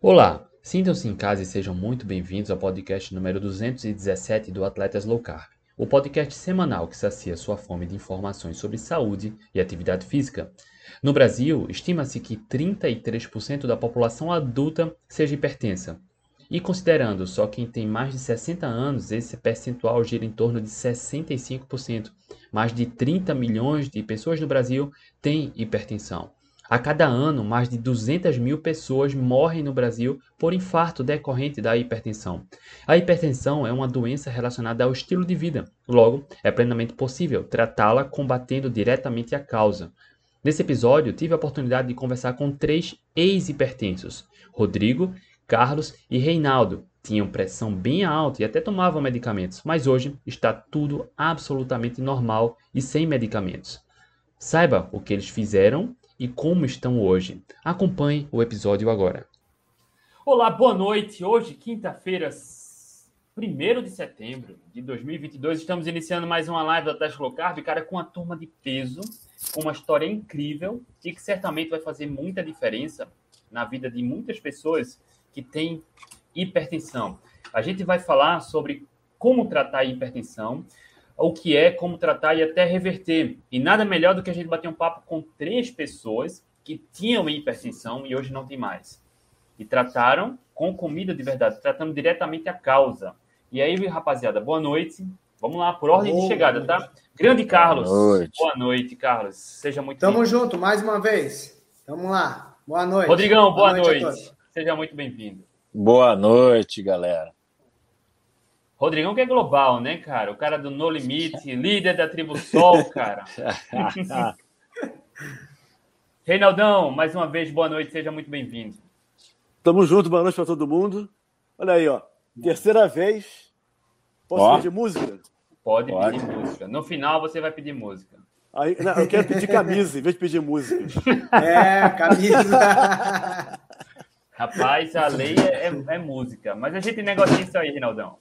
Olá, sintam-se em casa e sejam muito bem-vindos ao podcast número 217 do Atletas Low Carb, o podcast semanal que sacia sua fome de informações sobre saúde e atividade física. No Brasil, estima-se que 33% da população adulta seja hipertensa. E considerando só quem tem mais de 60 anos, esse percentual gira em torno de 65%. Mais de 30 milhões de pessoas no Brasil têm hipertensão. A cada ano, mais de 200 mil pessoas morrem no Brasil por infarto decorrente da hipertensão. A hipertensão é uma doença relacionada ao estilo de vida, logo, é plenamente possível tratá-la combatendo diretamente a causa. Nesse episódio, tive a oportunidade de conversar com três ex-hipertensos: Rodrigo, Carlos e Reinaldo. Tinham pressão bem alta e até tomavam medicamentos, mas hoje está tudo absolutamente normal e sem medicamentos. Saiba o que eles fizeram e como estão hoje. Acompanhe o episódio agora. Olá, boa noite. Hoje, quinta-feira, 1 de setembro de 2022, estamos iniciando mais uma live da Teste Low Carb, cara, com uma turma de peso, com uma história incrível e que certamente vai fazer muita diferença na vida de muitas pessoas que têm hipertensão. A gente vai falar sobre como tratar a hipertensão, o que é, como tratar e até reverter. E nada melhor do que a gente bater um papo com três pessoas que tinham hipertensão e hoje não tem mais. E trataram com comida de verdade, tratando diretamente a causa. E aí, rapaziada, boa noite. Vamos lá, por ordem boa de chegada, tá? noite. tá? Grande Carlos. Boa noite. boa noite, Carlos. Seja muito Tamo junto, mais uma vez. Vamos lá. Boa noite. Rodrigão, boa, boa noite. noite. Seja muito bem-vindo. Boa noite, galera. Rodrigão que é global, né, cara? O cara do No Limite, líder da Tribo Sol, cara. Reinaldão, mais uma vez, boa noite, seja muito bem-vindo. Tamo junto, boa noite para todo mundo. Olha aí, ó. Terceira vez. Posso ó. pedir música? Pode, Pode, pedir música. No final você vai pedir música. Aí, não, eu quero pedir camisa em vez de pedir música. É, camisa. Rapaz, a lei é, é, é música. Mas a gente negocia isso aí, Reinaldão.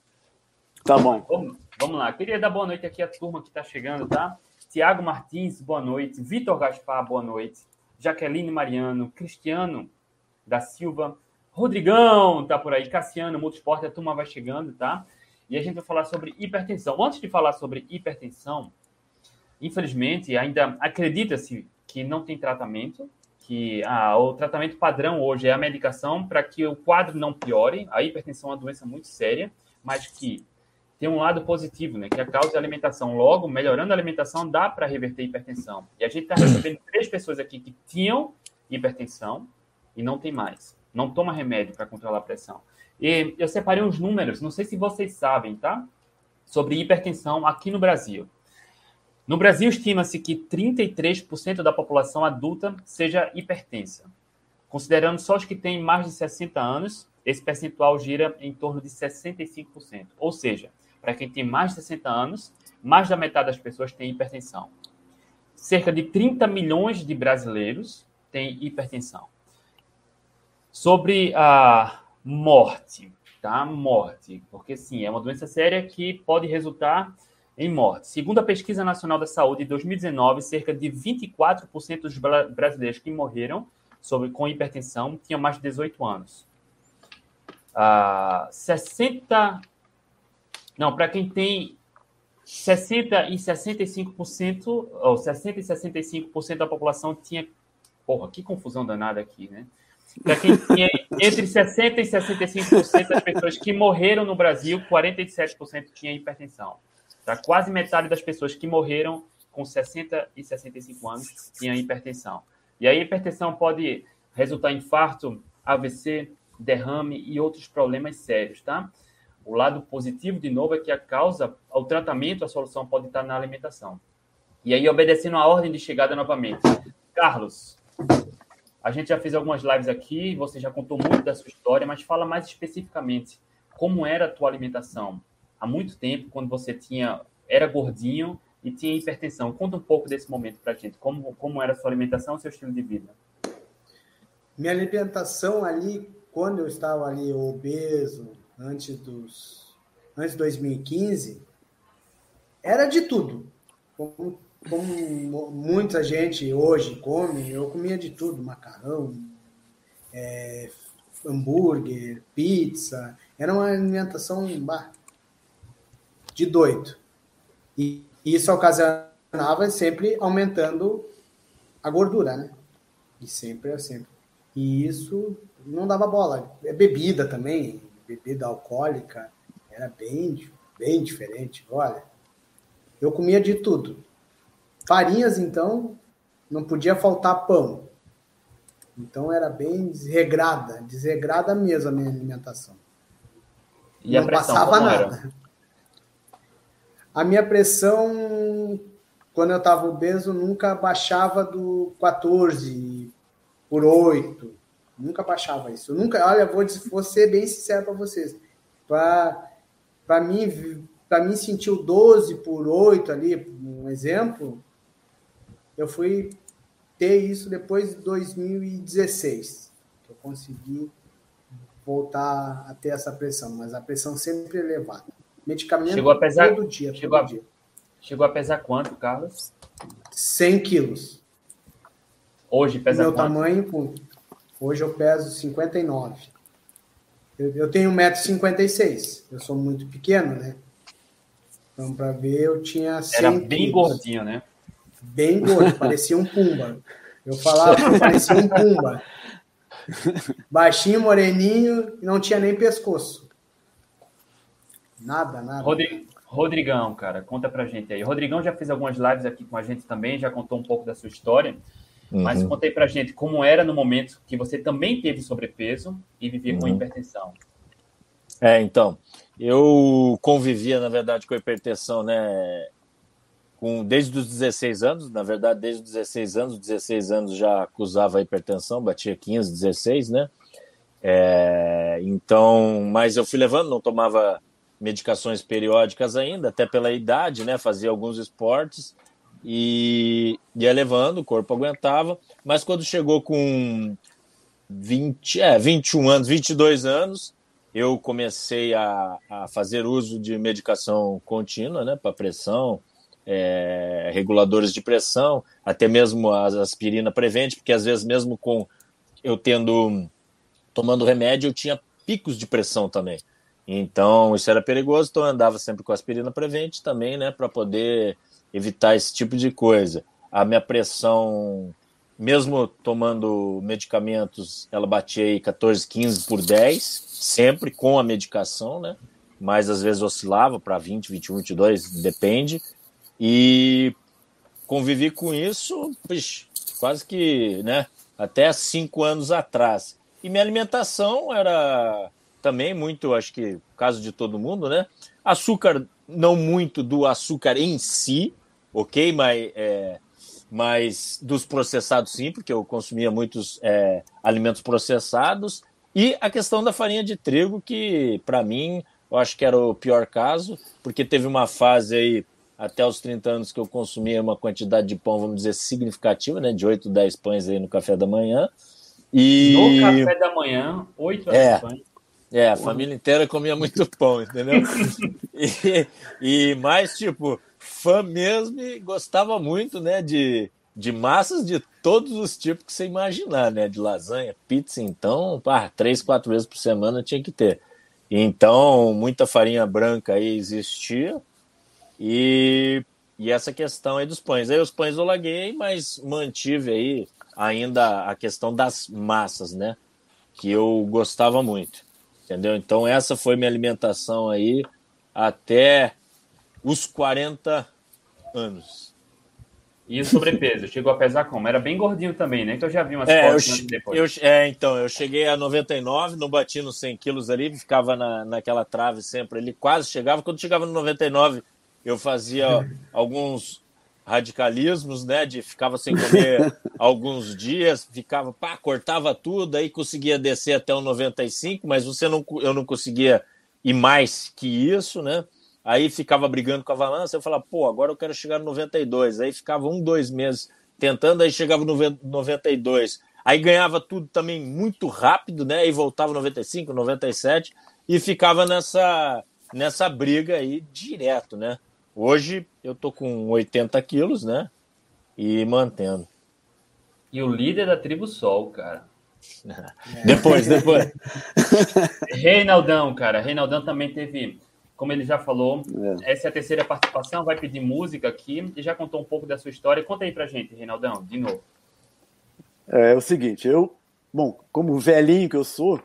Tá bom. Vamos, vamos lá. Queria dar boa noite aqui à turma que está chegando, tá? Tiago Martins, boa noite. Vitor Gaspar, boa noite. Jaqueline Mariano, Cristiano da Silva, Rodrigão tá por aí, Cassiano, Multisport, a turma vai chegando, tá? E a gente vai falar sobre hipertensão. Antes de falar sobre hipertensão, infelizmente, ainda acredita-se que não tem tratamento, que ah, o tratamento padrão hoje é a medicação para que o quadro não piore. A hipertensão é uma doença muito séria, mas que tem um lado positivo, né? Que a causa é a alimentação. Logo, melhorando a alimentação, dá para reverter hipertensão. E a gente está recebendo três pessoas aqui que tinham hipertensão e não tem mais. Não toma remédio para controlar a pressão. E eu separei uns números, não sei se vocês sabem, tá? Sobre hipertensão aqui no Brasil. No Brasil, estima-se que 33% da população adulta seja hipertensa. Considerando só os que têm mais de 60 anos, esse percentual gira em torno de 65%. Ou seja, para quem tem mais de 60 anos, mais da metade das pessoas tem hipertensão. Cerca de 30 milhões de brasileiros têm hipertensão. Sobre a morte, tá? Morte, porque sim, é uma doença séria que pode resultar em morte. Segundo a Pesquisa Nacional da Saúde de 2019, cerca de 24% dos brasileiros que morreram sobre, com hipertensão tinham mais de 18 anos. Uh, 60 não, para quem tem 60 e 65%, ou 60 e 65% da população tinha. Porra, que confusão danada aqui, né? Para quem tinha entre 60 e 65% das pessoas que morreram no Brasil, 47% tinha hipertensão. Tá? Quase metade das pessoas que morreram com 60 e 65 anos tinha hipertensão. E aí, a hipertensão pode resultar em infarto, AVC, derrame e outros problemas sérios, tá? O lado positivo, de novo, é que a causa, o tratamento, a solução pode estar na alimentação. E aí, obedecendo a ordem de chegada novamente. Carlos, a gente já fez algumas lives aqui, você já contou muito da sua história, mas fala mais especificamente como era a tua alimentação há muito tempo, quando você tinha era gordinho e tinha hipertensão. Conta um pouco desse momento para a gente, como, como era a sua alimentação seu estilo de vida. Minha alimentação ali, quando eu estava ali obeso, antes dos antes de 2015 era de tudo. Como, como muita gente hoje come, eu comia de tudo, macarrão, é, hambúrguer, pizza. Era uma alimentação bah, de doido. E isso ocasionava sempre aumentando a gordura, né? E sempre, sempre. E isso não dava bola. É bebida também, bebida alcoólica, era bem, bem diferente. Olha, eu comia de tudo. Farinhas, então, não podia faltar pão. Então era bem desregrada, desregrada mesmo a minha alimentação. E não a pressão, passava nada. Era? A minha pressão, quando eu estava obeso, nunca baixava do 14 por 8. Nunca baixava isso. Eu nunca, olha, vou, vou ser bem sincero para vocês. Para mim, para mim sentir o 12 por 8 ali, um exemplo, eu fui ter isso depois de 2016. Que eu consegui voltar a ter essa pressão, mas a pressão sempre elevada. Medicamento chegou a pesar, todo dia. Chegou, todo a, dia. chegou a pesar quanto, Carlos? 100 quilos. Hoje pesa Meu quanto? tamanho, hoje eu peso 59. Eu, eu tenho 1,56m. Eu sou muito pequeno, né? Então, para ver, eu tinha 100 Era bem quilos. gordinho, né? Bem gordo, parecia um pumba. Eu falava parecia um pumba. Baixinho, moreninho, não tinha nem pescoço. Nada, nada. Rodrigo, Rodrigão, cara, conta pra gente aí. Rodrigão já fez algumas lives aqui com a gente também, já contou um pouco da sua história. Uhum. Mas contei pra gente como era no momento que você também teve sobrepeso e vivia uhum. com hipertensão. É, então, eu convivia, na verdade, com hipertensão, né? Com, desde os 16 anos, na verdade, desde os 16 anos, 16 anos já acusava hipertensão, batia 15, 16, né? É, então, mas eu fui levando, não tomava medicações periódicas ainda, até pela idade, né? Fazia alguns esportes e ia levando, o corpo aguentava, mas quando chegou com 20, é, 21 anos, 22 anos, eu comecei a, a fazer uso de medicação contínua, né, para pressão, é, reguladores de pressão, até mesmo a aspirina prevente, porque às vezes mesmo com eu tendo tomando remédio, eu tinha picos de pressão também. Então, isso era perigoso, então eu andava sempre com aspirina prevente também, né, para poder evitar esse tipo de coisa. A minha pressão, mesmo tomando medicamentos, ela batia aí 14, 15 por 10, sempre com a medicação, né? Mas às vezes oscilava para 20, 21, 22, depende. E convivi com isso, quase que, né? Até cinco anos atrás. E minha alimentação era também muito, acho que caso de todo mundo, né? Açúcar não muito do açúcar em si, ok? Mas, é, mas dos processados sim, porque eu consumia muitos é, alimentos processados. E a questão da farinha de trigo, que para mim eu acho que era o pior caso, porque teve uma fase aí, até os 30 anos, que eu consumia uma quantidade de pão, vamos dizer, significativa, né? De 8, 10 pães aí no café da manhã. E... No café da manhã, 8 é, pães. É, a família inteira comia muito pão, entendeu? e, e mais, tipo, fã mesmo e gostava muito, né, de, de massas de todos os tipos que você imaginar, né? De lasanha, pizza, então, pá, três, quatro vezes por semana tinha que ter. Então, muita farinha branca aí existia. E, e essa questão aí dos pães. Aí os pães eu larguei, mas mantive aí ainda a questão das massas, né? Que eu gostava muito entendeu? Então essa foi minha alimentação aí até os 40 anos. E o sobrepeso? Chegou a pesar como? Era bem gordinho também, né? Que eu já vi umas é, fotos eu, depois. Eu, é, então, eu cheguei a 99, não bati nos 100 quilos ali, ficava na, naquela trave sempre ali, quase chegava. Quando chegava no 99, eu fazia alguns radicalismos, né? De ficava sem comer alguns dias, ficava, pá, cortava tudo, aí conseguia descer até o 95, mas você não, eu não conseguia ir mais que isso, né? Aí ficava brigando com a balança, eu falava, pô, agora eu quero chegar no 92. Aí ficava um, dois meses tentando, aí chegava no 92. Aí ganhava tudo também muito rápido, né? Aí voltava 95, 97 e ficava nessa nessa briga aí direto, né? Hoje eu tô com 80 quilos, né? E mantendo. E o líder da tribo Sol, cara. Depois, depois. Reinaldão, cara. Reinaldão também teve, como ele já falou, é. essa é a terceira participação, vai pedir música aqui e já contou um pouco da sua história. Conta aí pra gente, Reinaldão, de novo. É, é o seguinte, eu, bom, como velhinho que eu sou.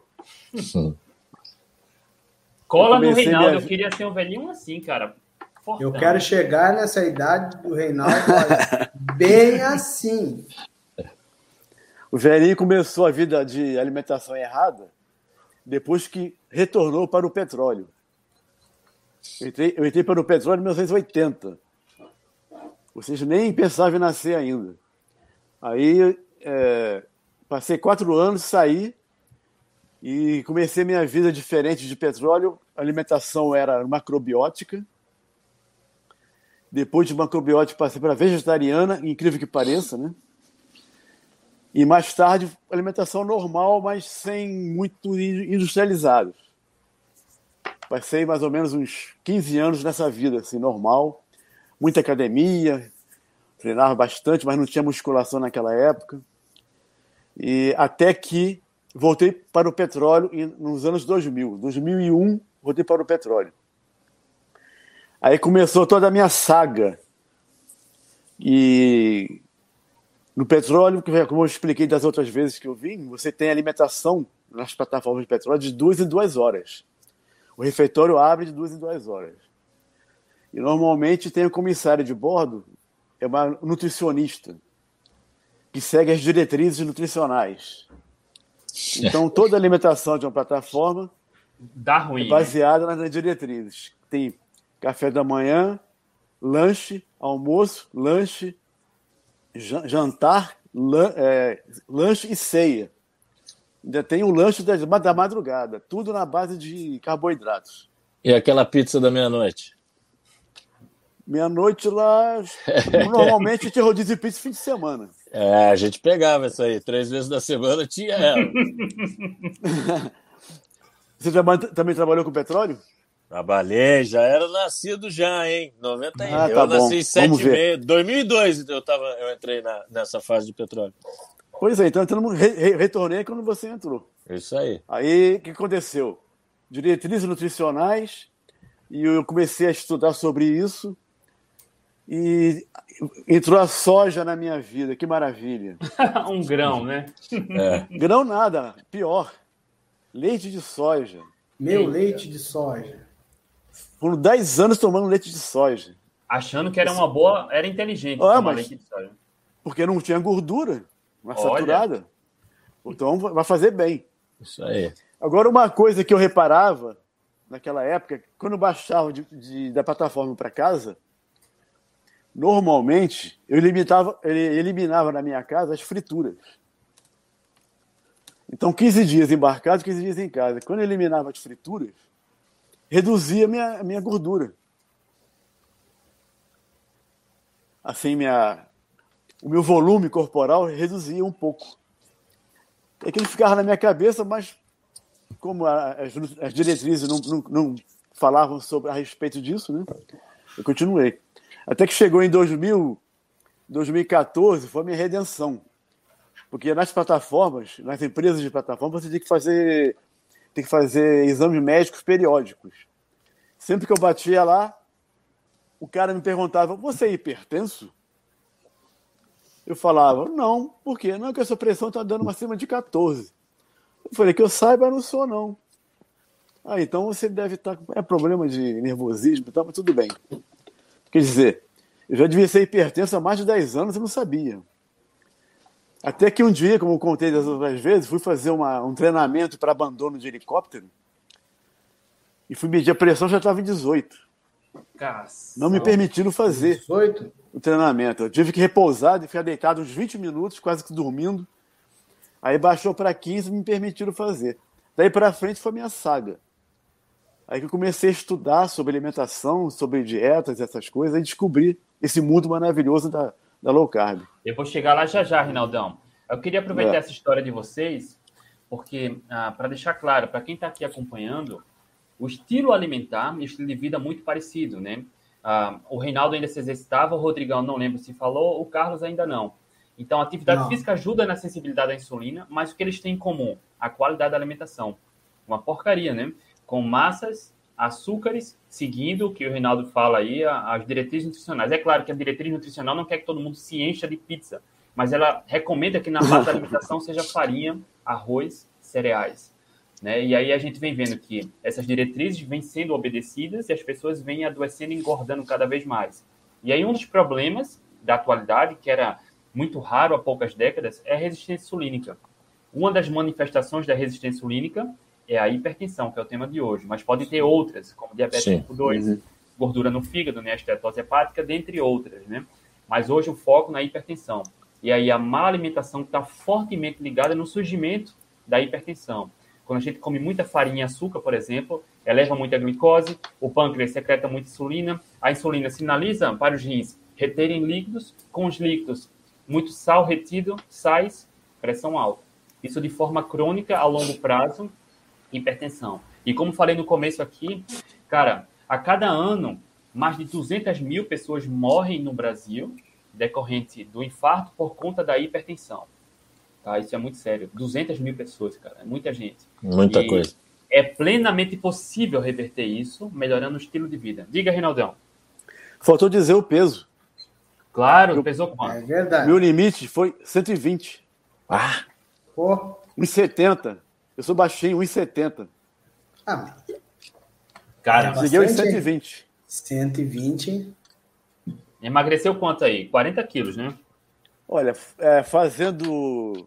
Cola no Reinaldo, minha... eu queria ser um velhinho assim, cara. Fortão. Eu quero chegar nessa idade do Reinaldo bem assim. O velhinho começou a vida de alimentação errada depois que retornou para o petróleo. Eu entrei, eu entrei para o petróleo em 1980. Ou seja, nem pensava em nascer ainda. Aí é, passei quatro anos, saí e comecei minha vida diferente de petróleo. A alimentação era macrobiótica. Depois de macrobiótica, passei para vegetariana, incrível que pareça, né? E mais tarde, alimentação normal, mas sem muito industrializado. Passei mais ou menos uns 15 anos nessa vida, assim, normal. Muita academia, treinava bastante, mas não tinha musculação naquela época. E até que voltei para o petróleo nos anos 2000. 2001, voltei para o petróleo. Aí começou toda a minha saga. E no petróleo, como eu expliquei das outras vezes que eu vim, você tem alimentação nas plataformas de petróleo de duas em duas horas. O refeitório abre de duas em duas horas. E normalmente tem o comissário de bordo, é uma nutricionista, que segue as diretrizes nutricionais. Então, toda a alimentação de uma plataforma Dá ruim, é baseada né? nas diretrizes. Tem café da manhã, lanche, almoço, lanche, jantar, lan, é, lanche e ceia. Ainda tem o lanche da, da madrugada, tudo na base de carboidratos. E aquela pizza da meia-noite? Meia-noite lá, normalmente tinha rodízio de pizza fim de semana. É, a gente pegava isso aí, três vezes da semana tinha ela. Você também trabalhou com petróleo? Trabalhei, já era nascido já, hein? 91. Ah, tá eu bom. nasci em 7 2002 eu, tava, eu entrei na, nessa fase de petróleo. Pois é, então eu re, re, retornei quando você entrou. Isso aí. Aí, o que aconteceu? Diretrizes nutricionais, e eu comecei a estudar sobre isso, e entrou a soja na minha vida, que maravilha. um grão, né? É. Grão nada, pior. Leite de soja. Meu leite de soja. Foram 10 anos tomando leite de soja. Achando que era uma boa, era inteligente ah, tomar leite de soja. Porque não tinha gordura, uma saturada. Então vai fazer bem. Isso aí. Agora, uma coisa que eu reparava naquela época, quando eu baixava de, de da plataforma para casa, normalmente eu eliminava, eliminava na minha casa as frituras. Então, 15 dias embarcado, 15 dias em casa. Quando eu eliminava as frituras, reduzia a minha, a minha gordura. Assim, minha, o meu volume corporal reduzia um pouco. Aquilo ficava na minha cabeça, mas como as, as diretrizes não, não, não, falavam sobre a respeito disso, né? Eu continuei. Até que chegou em 2000, 2014, foi a minha redenção. Porque nas plataformas, nas empresas de plataforma, você tem que fazer tem que fazer exames médicos periódicos. Sempre que eu batia lá, o cara me perguntava: Você é hipertenso? Eu falava: Não, por quê? Não, que a sua pressão está dando acima de 14. Eu falei: Que eu saiba, não sou, não. Ah, então você deve estar tá é problema de nervosismo e tal, mas tudo bem. Quer dizer, eu já devia ser hipertenso há mais de 10 anos e não sabia. Até que um dia, como eu contei das outras vezes, fui fazer uma, um treinamento para abandono de helicóptero e fui medir a pressão, já estava em 18. Cação. Não me permitiram fazer 18? o treinamento. Eu tive que repousar, ficar deitado uns 20 minutos, quase que dormindo. Aí baixou para 15 e me permitiram fazer. Daí para frente foi a minha saga. Aí que eu comecei a estudar sobre alimentação, sobre dietas, essas coisas, e descobri esse mundo maravilhoso da, da low carb. Eu vou chegar lá já já, Rinaldão. Eu queria aproveitar é. essa história de vocês, porque, ah, para deixar claro, para quem está aqui acompanhando, o estilo alimentar e o estilo de vida é muito parecido, né? Ah, o Reinaldo ainda se exercitava, o Rodrigão não lembro se falou, o Carlos ainda não. Então, a atividade Não. física ajuda na sensibilidade à insulina, mas o que eles têm em comum? A qualidade da alimentação. Uma porcaria, né? Com massas, açúcares, seguindo o que o Reinaldo fala aí, as diretrizes nutricionais. É claro que a diretriz nutricional não quer que todo mundo se encha de pizza, mas ela recomenda que na base da alimentação seja farinha, arroz, cereais. Né? E aí a gente vem vendo que essas diretrizes vêm sendo obedecidas e as pessoas vêm adoecendo e engordando cada vez mais. E aí um dos problemas da atualidade, que era muito raro há poucas décadas, é a resistência insulínica. Uma das manifestações da resistência insulínica é a hipertensão, que é o tema de hoje, mas pode ter outras, como diabetes Sim. tipo 2, gordura no fígado, né, estetose hepática, dentre outras, né? Mas hoje o foco na hipertensão. E aí a má alimentação está fortemente ligada no surgimento da hipertensão. Quando a gente come muita farinha e açúcar, por exemplo, eleva muito a glicose, o pâncreas secreta muita insulina, a insulina sinaliza para os rins reterem líquidos, com os líquidos, muito sal retido, sais, pressão alta. Isso de forma crônica, a longo prazo, hipertensão. E como falei no começo aqui, cara, a cada ano, mais de 200 mil pessoas morrem no Brasil decorrente do infarto por conta da hipertensão. Tá? Isso é muito sério. 200 mil pessoas, cara, é muita gente. Muita E coisa. É plenamente possível reverter isso, melhorando o estilo de vida. Diga, Reinaldão. Faltou dizer o peso. Claro, Eu- pesou quanto? É verdade. Meu limite foi 120. Ah, Pô, 1,70. Eu sou baixinho, 1,70. ah, mas Cara, Bastante, Cheguei aos hein? 120. 120. emagreceu quanto aí? 40 quilos, né? Olha, é, fazendo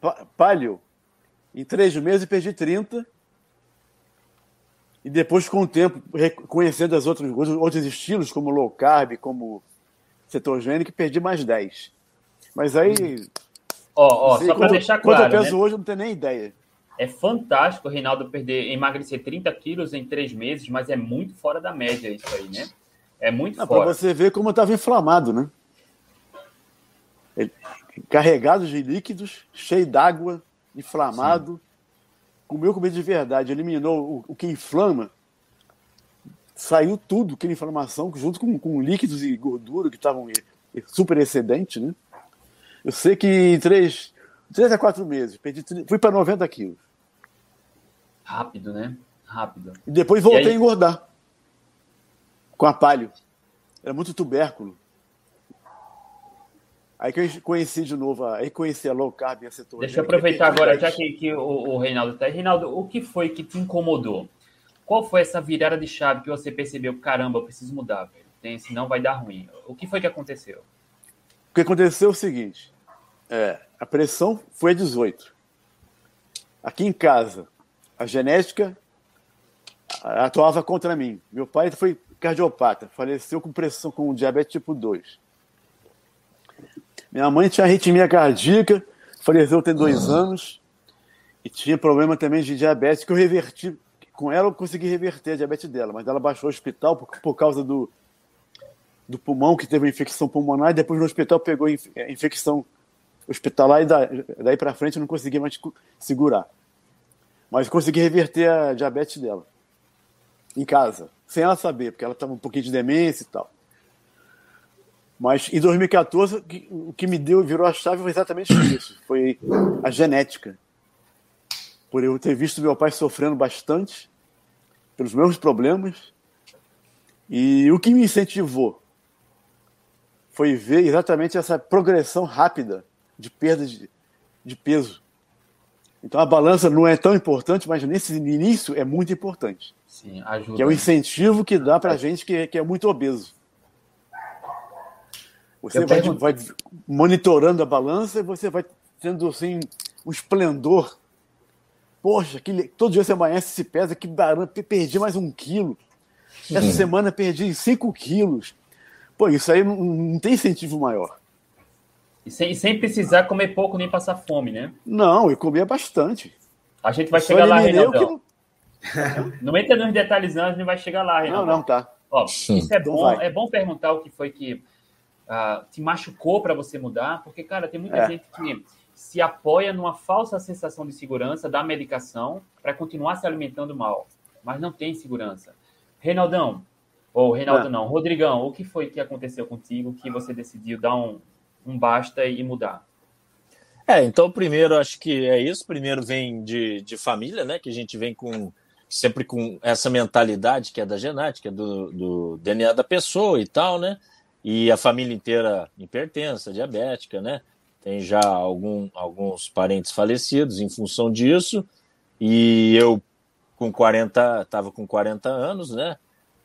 pa- palio, em três meses perdi 30. E depois, com o tempo, re- conhecendo as outras, os outros estilos, como low carb, como cetogênico, perdi mais 10. Mas aí. Ó, ó, não sei só para quanto- deixar Quanto claro, eu peso né? hoje, eu não tenho nem ideia. É fantástico o Reinaldo perder, emagrecer 30 quilos em três meses, mas é muito fora da média isso aí, né? É muito Para fora. você ver como eu estava inflamado, né? Ele- Carregado de líquidos, cheio d'água, inflamado. Comeu comida de verdade, eliminou o, o que inflama. Saiu tudo, aquela inflamação, junto com, com líquidos e gordura que estavam super excedente, né? Eu sei que em três, três a quatro meses, perdi, fui para 90 quilos. Rápido, né? Rápido. E depois voltei E aí? a engordar. Com a palio. Era muito tubérculo. Aí que eu conheci de novo, aí conheci a low carb e a cetogênica. Deixa eu aproveitar agora, já que, que o, o Reinaldo está aí. Reinaldo, o que foi que te incomodou? Qual foi essa virada de chave que você percebeu? Caramba, eu preciso mudar, velho. Tem, senão vai dar ruim. O que foi que aconteceu? O que aconteceu é o seguinte: é, a pressão foi a 18. Aqui em casa, a genética atuava contra mim. Meu pai foi cardiopata, faleceu com pressão, com diabetes tipo 2. Minha mãe tinha arritmia cardíaca, faleceu tem dois anos, e tinha problema também de diabetes que eu reverti. Com ela eu consegui reverter a diabetes dela, mas ela baixou ao hospital por, por causa do, do pulmão, que teve uma infecção pulmonar, e depois no hospital pegou inf- infecção hospitalar, e da- daí para frente eu não consegui mais segurar. Mas consegui reverter a diabetes dela, em casa, sem ela saber, porque ela estava um pouquinho de demência e tal. Mas em 2014, o que- me deu, virou a chave foi exatamente isso: foi a genética. Por eu ter visto meu pai sofrendo bastante, pelos meus problemas, e o que me incentivou foi ver exatamente essa progressão rápida de perda de, de peso. Então a balança não é tão importante, mas nesse início é muito importante. Sim, ajuda. Que é o incentivo que dá para gente que, que é muito obeso. Você vai, pergunto- vai monitorando a balança e você vai tendo assim um esplendor. Poxa, que todo dia você amanhece se pesa, que barulho, perdi mais um quilo. Essa semana perdi 5 quilos. Pô, isso aí não, não tem incentivo maior. E sem, sem precisar comer pouco nem passar fome, né? Não, eu comia bastante. A gente vai Eu chegar lá, Reinaldão. não- Não entra nos detalhes não, a gente vai chegar lá, Não, Reinaldo. não, tá. Ó, isso é Então bom, vai. é bom perguntar o que foi que ah, te machucou para você mudar, porque, cara, tem muita É. gente que se apoia numa falsa sensação de segurança da medicação para continuar se alimentando mal, mas não tem segurança. Reinaldão, ou Reinaldo É. não, Rodrigão, o que foi que aconteceu contigo que você decidiu dar um, um basta e mudar? É, então primeiro acho que é isso. Primeiro vem de, de família, né? Que a gente vem com sempre com essa mentalidade que é da genética, do, do DNA da pessoa e tal, né? E a família inteira hipertensa, diabética, né? Tem já algum, alguns parentes falecidos em função disso. E eu com 40, estava com 40 anos, né?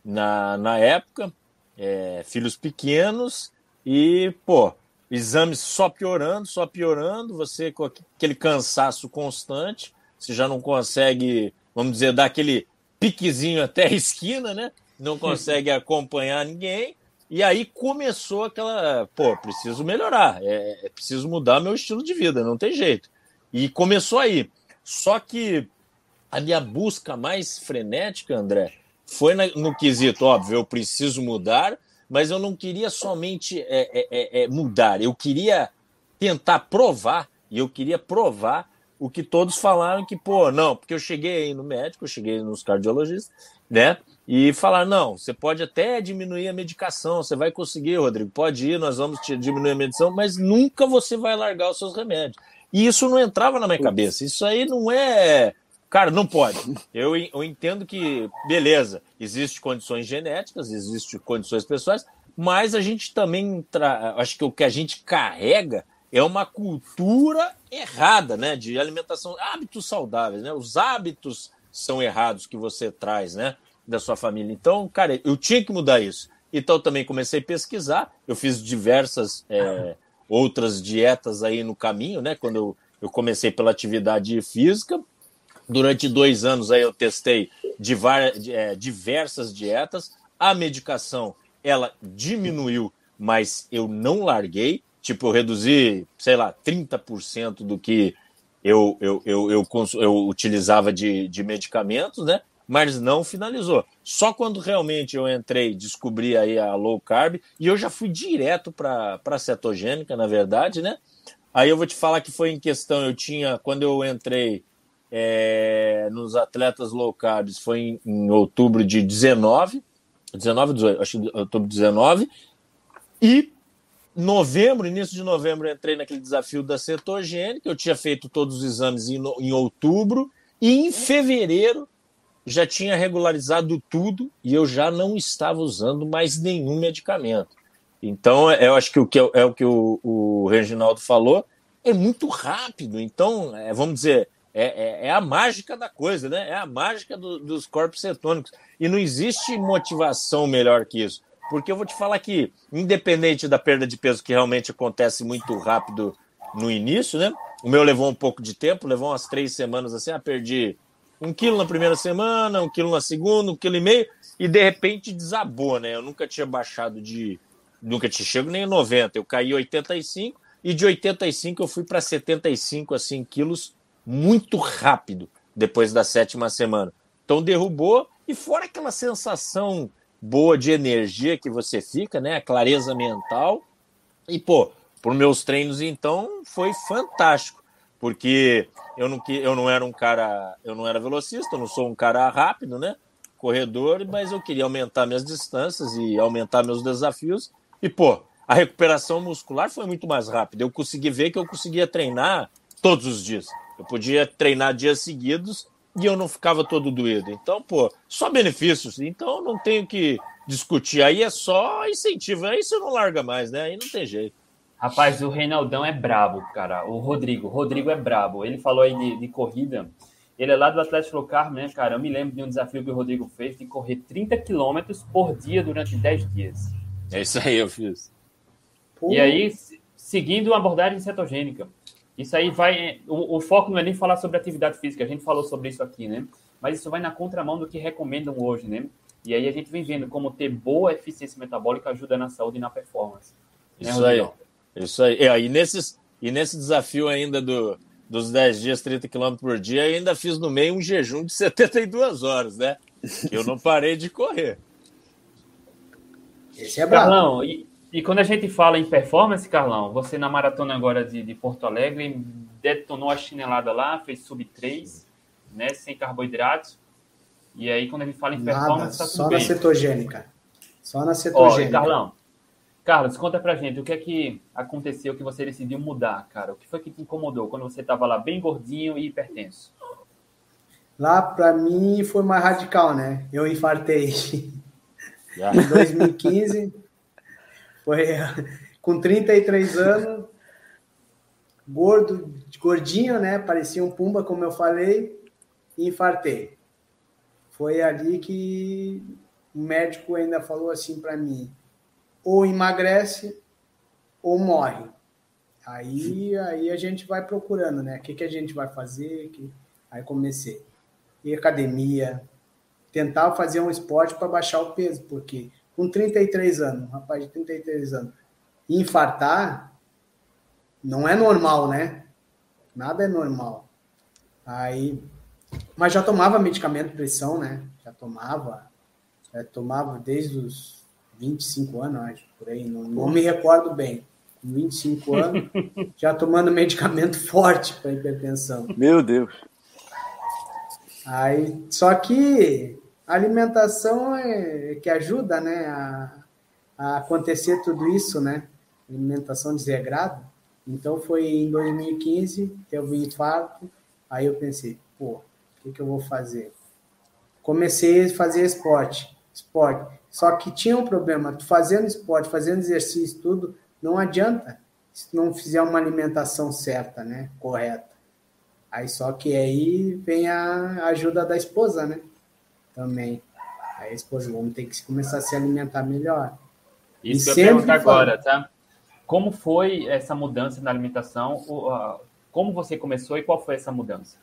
Na, na época, é, filhos pequenos e, pô, exames só piorando, só piorando, você com aquele cansaço constante, você já não consegue, vamos dizer, dar aquele piquezinho até a esquina, né? Não consegue acompanhar ninguém. E aí começou aquela, pô, preciso melhorar, é, é preciso mudar meu estilo de vida, não tem jeito. E começou aí. Só que a minha busca mais frenética, André, foi no quesito, óbvio, eu preciso mudar, mas eu não queria somente é, é, é, é, mudar, eu queria tentar provar, e eu queria provar o que todos falaram que, pô, não, porque eu cheguei aí no médico, eu cheguei nos cardiologistas, né? E falar, não, você pode até diminuir a medicação, você vai conseguir, Rodrigo, pode ir, nós vamos te diminuir a medicação, mas nunca você vai largar os seus remédios. E isso não entrava na minha cabeça. Isso aí não é Cara, não pode. Eu, eu entendo que, beleza, existem condições genéticas, existem condições pessoais, mas a gente também, tra... acho que o que a gente carrega é uma cultura errada, né, de alimentação, hábitos saudáveis, né? Os hábitos são errados que você traz, né, da sua família. Então, cara, eu tinha que mudar isso. Então, também comecei a pesquisar. Eu fiz diversas é, outras dietas aí no caminho, né? Quando eu, eu comecei pela atividade física, Durante dois anos aí eu testei é, diversas dietas. A medicação ela diminuiu, mas eu não larguei. Tipo, eu reduzi, sei lá, 30% do que eu, eu, eu, eu, eu utilizava de, de medicamentos, né? Mas não finalizou. Só quando realmente eu entrei, descobri aí a low carb, e eu já fui direto para a cetogênica, na verdade, né? Aí eu vou te falar que foi em questão, eu tinha, quando eu entrei é, nos atletas low foi em, em, outubro de 19, 19, 18, acho que outubro de 19, e novembro, início de novembro, entrei naquele desafio da cetogênica, eu tinha feito todos os exames em, em outubro, e em fevereiro já tinha regularizado tudo e eu já não estava usando mais nenhum medicamento. Então, eu acho que o que é, é o que o, o Reginaldo falou, é muito rápido. Então, é, vamos dizer, é, é, é, a mágica da coisa, né? É a mágica do, dos corpos cetônicos. E não existe motivação melhor que isso. Porque eu vou te falar que, independente da perda de peso, que realmente acontece muito rápido no início, né? O meu levou um pouco de tempo, levou umas três semanas assim, ah, perdi um quilo na primeira semana, um quilo na segunda, um quilo e meio, e de repente desabou, né? Eu nunca tinha baixado de. Nunca tinha chego nem 90. Eu caí 85, e de 85 eu fui para 75 assim, quilos muito rápido depois da sétima semana. Então derrubou, e fora aquela sensação boa de energia que você fica, né? A clareza mental. E, pô, por meus treinos, então, foi fantástico. Porque eu não, eu não era um cara, eu não era velocista, eu não sou um cara rápido, né? Corredor, mas eu queria aumentar minhas distâncias e aumentar meus desafios. E, pô, a recuperação muscular foi muito mais rápida. Eu consegui ver que eu conseguia treinar todos os dias. Eu podia treinar dias seguidos e eu não ficava todo doído. Então, pô, só benefícios. Então, não tenho que discutir. Aí é só incentivo. Aí você não larga mais, né? Aí não tem jeito. Rapaz, o Reinaldão é brabo, cara. O Rodrigo. O Rodrigo é brabo. Ele falou aí de, de corrida. Ele é lá do Atlético Local, né, cara? Eu me lembro de um desafio que o Rodrigo fez de correr 30 quilômetros por dia durante 10 dias. É isso aí, eu fiz. E aí, seguindo uma abordagem cetogênica. Isso aí vai. O, o, foco não é nem falar sobre atividade física, a gente falou sobre isso aqui, né? Mas isso vai na contramão do que recomendam hoje, né? E aí a gente vem vendo como ter boa eficiência metabólica ajuda na saúde e na performance. Né, isso né, aí. Isso aí. E, nesses, e nesse desafio ainda do, dos 10 dias, 30 km por dia, ainda fiz no meio um jejum de 72 horas, né? Eu não parei de correr. Esse é brabo. Carlão, e, e quando a gente fala em performance, Carlão, você na maratona agora de, de Porto Alegre detonou a chinelada lá, fez sub 3, né, sem carboidratos. E aí, quando a gente fala em performance, Nada, tá tudo só bem. na cetogênica. Só na cetogênica. Ó, Carlão, Carlos, conta pra gente o que é que aconteceu que você decidiu mudar, cara. O que foi que te incomodou quando você estava lá bem gordinho e hipertenso? Lá, para mim, foi mais radical, né? Eu infartei. Yeah. Em 2015, foi com 33 anos, gordo, gordinho, né? Parecia um pumba, como eu falei, e infartei. Foi ali que o médico ainda falou assim para mim: ou emagrece ou morre. Aí, aí a gente vai procurando, né? O que, que a gente vai fazer? Que... Aí comecei. Ir academia, tentar fazer um esporte para baixar o peso, porque com 33 anos, um rapaz de 33 anos, infartar não é normal, né? Nada é normal. Aí, mas já tomava medicamento de pressão, né? Já tomava, já tomava desde os 25 anos, acho, por aí, não, não me recordo bem. Com 25 anos, já tomando medicamento forte para hipertensão. Meu Deus. Aí, só que alimentação é que ajuda, né, a, a acontecer tudo isso, né? Alimentação desregrada. Então foi em 2015, teve um infarto, aí eu pensei, pô, o que, que eu vou fazer? Comecei a fazer esporte, esporte. Só que tinha um problema, fazendo esporte, fazendo exercício, tudo, não adianta se não fizer uma alimentação certa, né? Correta. Aí só que aí vem a ajuda da esposa, né? Também. Aí a esposa, vamos ter que começar a se alimentar melhor. Isso e que eu ia perguntar agora, tá? Como foi essa mudança na alimentação? Como você começou e qual foi essa mudança?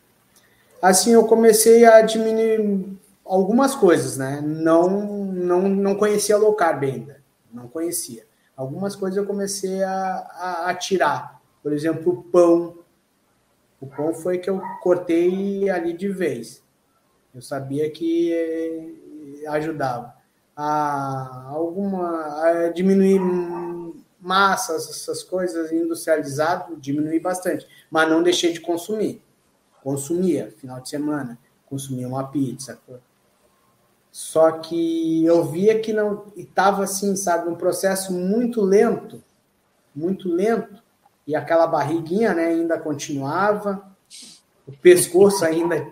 Assim, eu comecei a diminuir algumas coisas, né? Não, não, não conhecia low carb ainda, não conhecia. Algumas coisas eu comecei a, a, a tirar. Por exemplo, o pão. O pão foi que eu cortei ali de vez. Eu sabia que eh, ajudava. A, alguma, a diminuir massas, essas coisas industrializadas, diminui bastante. Mas não deixei de consumir. Consumia, final de semana, consumia uma pizza, só que eu via que não estava assim, sabe, um processo muito lento, muito lento, e aquela barriguinha, né, ainda continuava, o pescoço ainda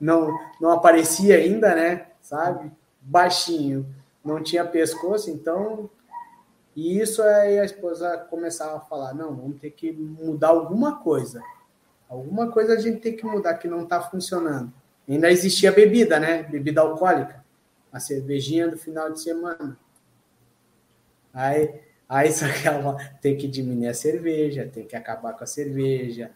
não não aparecia ainda, né, sabe, baixinho, não tinha pescoço, então e isso aí a esposa começava a falar, não, vamos ter que mudar alguma coisa. Alguma coisa a gente tem que mudar que não está funcionando. Ainda existia bebida, né? Bebida alcoólica a cervejinha do final de semana. Aí, aí só que ela tem que diminuir a cerveja, tem que acabar com a cerveja.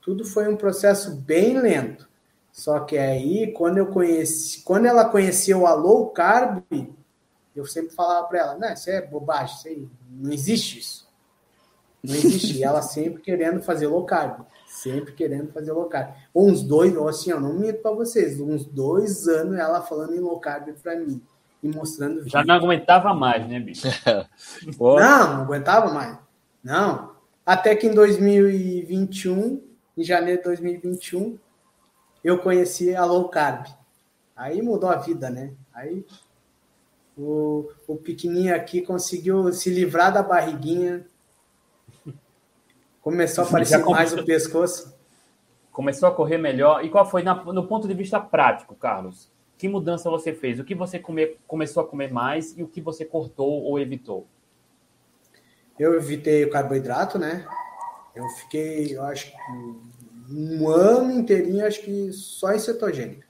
Tudo foi um processo bem lento. Só que aí, quando eu conheci, quando ela conheceu a low carb, eu sempre falava para ela, não, isso é bobagem, isso aí, não existe isso. Não existe. E ela sempre querendo fazer low carb. Sempre querendo fazer low carb. Uns dois, assim, eu não minto para vocês, uns dois anos ela falando em low carb para mim e mostrando. Vídeo. Já não aguentava mais, né, bicho? não, não aguentava mais. Não. Até que em 2021, em janeiro de 2021, eu conheci a low carb. Aí mudou a vida, né? Aí o, o pequenininho aqui conseguiu se livrar da barriguinha, Começou a aparecer mais o pescoço. Começou a correr melhor. E qual foi, na, no ponto de vista prático, Carlos? Que mudança você fez? O que você come, começou a comer mais e o que você cortou ou evitou? Eu evitei o carboidrato, né? Eu fiquei, eu acho que um ano inteirinho, acho que só em cetogênica.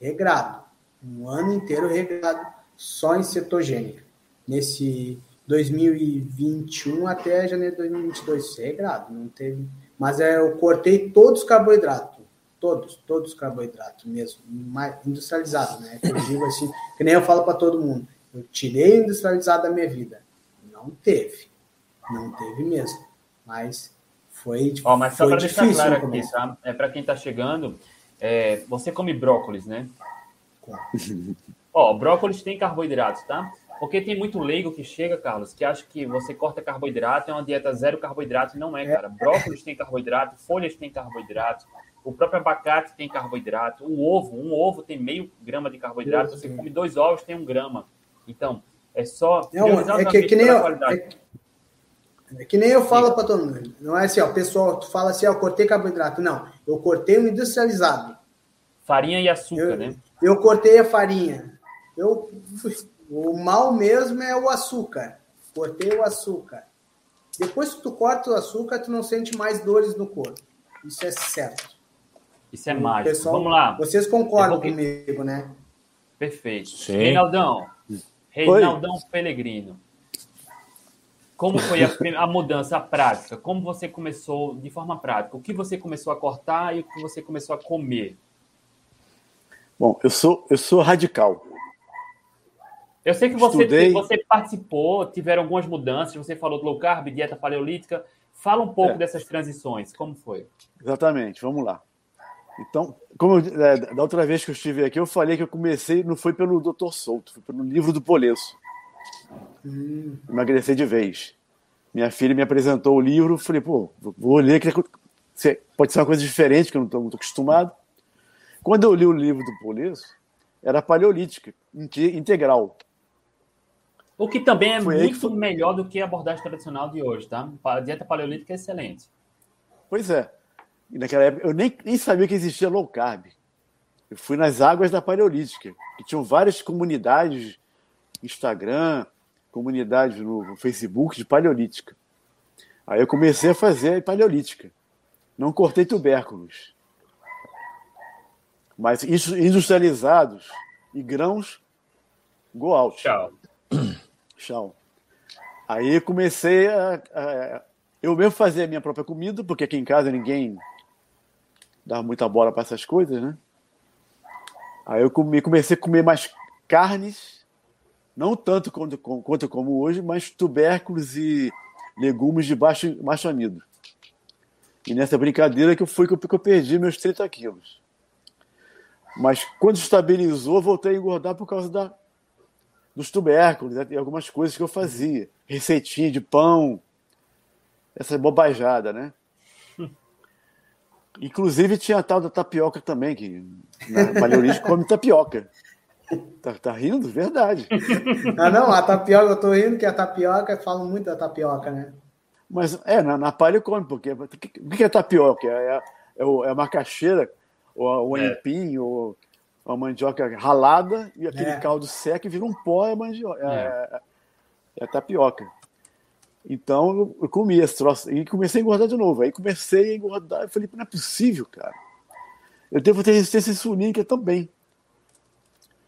Regrado. Um ano inteiro regrado só em cetogênica. Nesse 2021 até janeiro de 2022. Regrado, não teve. Mas é, eu cortei todos os carboidratos. Todos, todos os carboidratos mesmo. Mais industrializado, né? Eu digo assim, que nem eu falo para todo mundo. Eu tirei industrializado da minha vida. Não teve. Não teve mesmo. Mas foi, Ó, mas só para deixar claro aqui, tá? É para quem está chegando, é, você come brócolis, né? Ó, brócolis tem carboidratos, tá? Porque tem muito leigo que chega, Carlos, que acha que você corta carboidrato, é uma dieta zero carboidrato, não é, cara. Brócolis tem carboidrato, folhas tem carboidrato, o próprio abacate tem carboidrato, o ovo, um ovo tem meio grama de carboidrato, você come dois ovos, tem um grama. Então, É só Não, é que, que nem é, é, que nem eu falo para todo mundo. Não é assim, ó, pessoal, tu fala assim, ó, cortei carboidrato. Não, eu cortei um industrializado. Farinha e açúcar, eu, né? Eu cortei a farinha. Eu, o mal mesmo é o açúcar. Cortei o açúcar. Depois que tu corta o açúcar, tu não sente mais dores no corpo. Isso é certo. Isso é mágico. Pessoal, Vamos lá. Vocês concordam vou... comigo, né? Perfeito. Sim. Reinaldão. Reinaldão Oi. Pelegrino. Como foi a, a, mudança prática? Como você começou de forma prática? O que você começou a cortar e o que você começou a comer? Bom, eu sou, eu sou radical. Eu sei que você, Estudei... você participou, tiveram algumas mudanças, você falou de low carb, dieta paleolítica. Fala um pouco é. dessas transições, como foi? Exatamente, vamos lá. Então, como eu, é, da outra vez que eu estive aqui, eu falei que eu comecei, não foi pelo Dr. Souto, foi pelo livro do Polesso. Hum. Emagrecer de vez. Minha filha me apresentou o livro, falei, pô, vou ler, que pode ser uma coisa diferente, que eu não estou muito acostumado. Quando eu li o livro do Polesso, era paleolítica, integral. O que também é Foi muito melhor do que a abordagem tradicional de hoje, tá? A dieta paleolítica é excelente. Pois é. E naquela época eu nem, nem sabia que existia low carb. Eu fui nas águas da paleolítica, que tinham várias comunidades, Instagram, comunidades no Facebook de paleolítica. Aí eu comecei a fazer paleolítica. Não cortei tubérculos mas industrializados e grãos go out. Tchau. Tchau. Aí comecei a, a, eu mesmo fazer a minha própria comida, porque aqui em casa ninguém dá muita bola para essas coisas, né? Aí eu come, comecei a comer mais carnes, não tanto quanto, quanto como hoje, mas tubérculos e legumes de baixo, baixo amido. E nessa brincadeira que eu fui que eu perdi meus 30 quilos. Mas quando estabilizou, voltei a engordar por causa da, dos tubérculos né? e algumas coisas que eu fazia. Receitinha de pão, essa bobajada, né? Inclusive tinha a tal da tapioca também, que na paleolítica come tapioca. Tá, tá, rindo? Verdade. Ah, não, a tapioca, eu tô rindo que a tapioca, falam muito da tapioca, né? Mas é, na, na palha come, porque o que é tapioca? É, é, é a macaxeira o, o é. aipim, ou a mandioca ralada e aquele é. caldo seco e vira um pó é, mandioca, é. é, é tapioca. Então eu comi esse troço e comecei a engordar de novo. Aí comecei a engordar. Eu falei, não é possível, cara. Eu devo ter resistência insulínica também.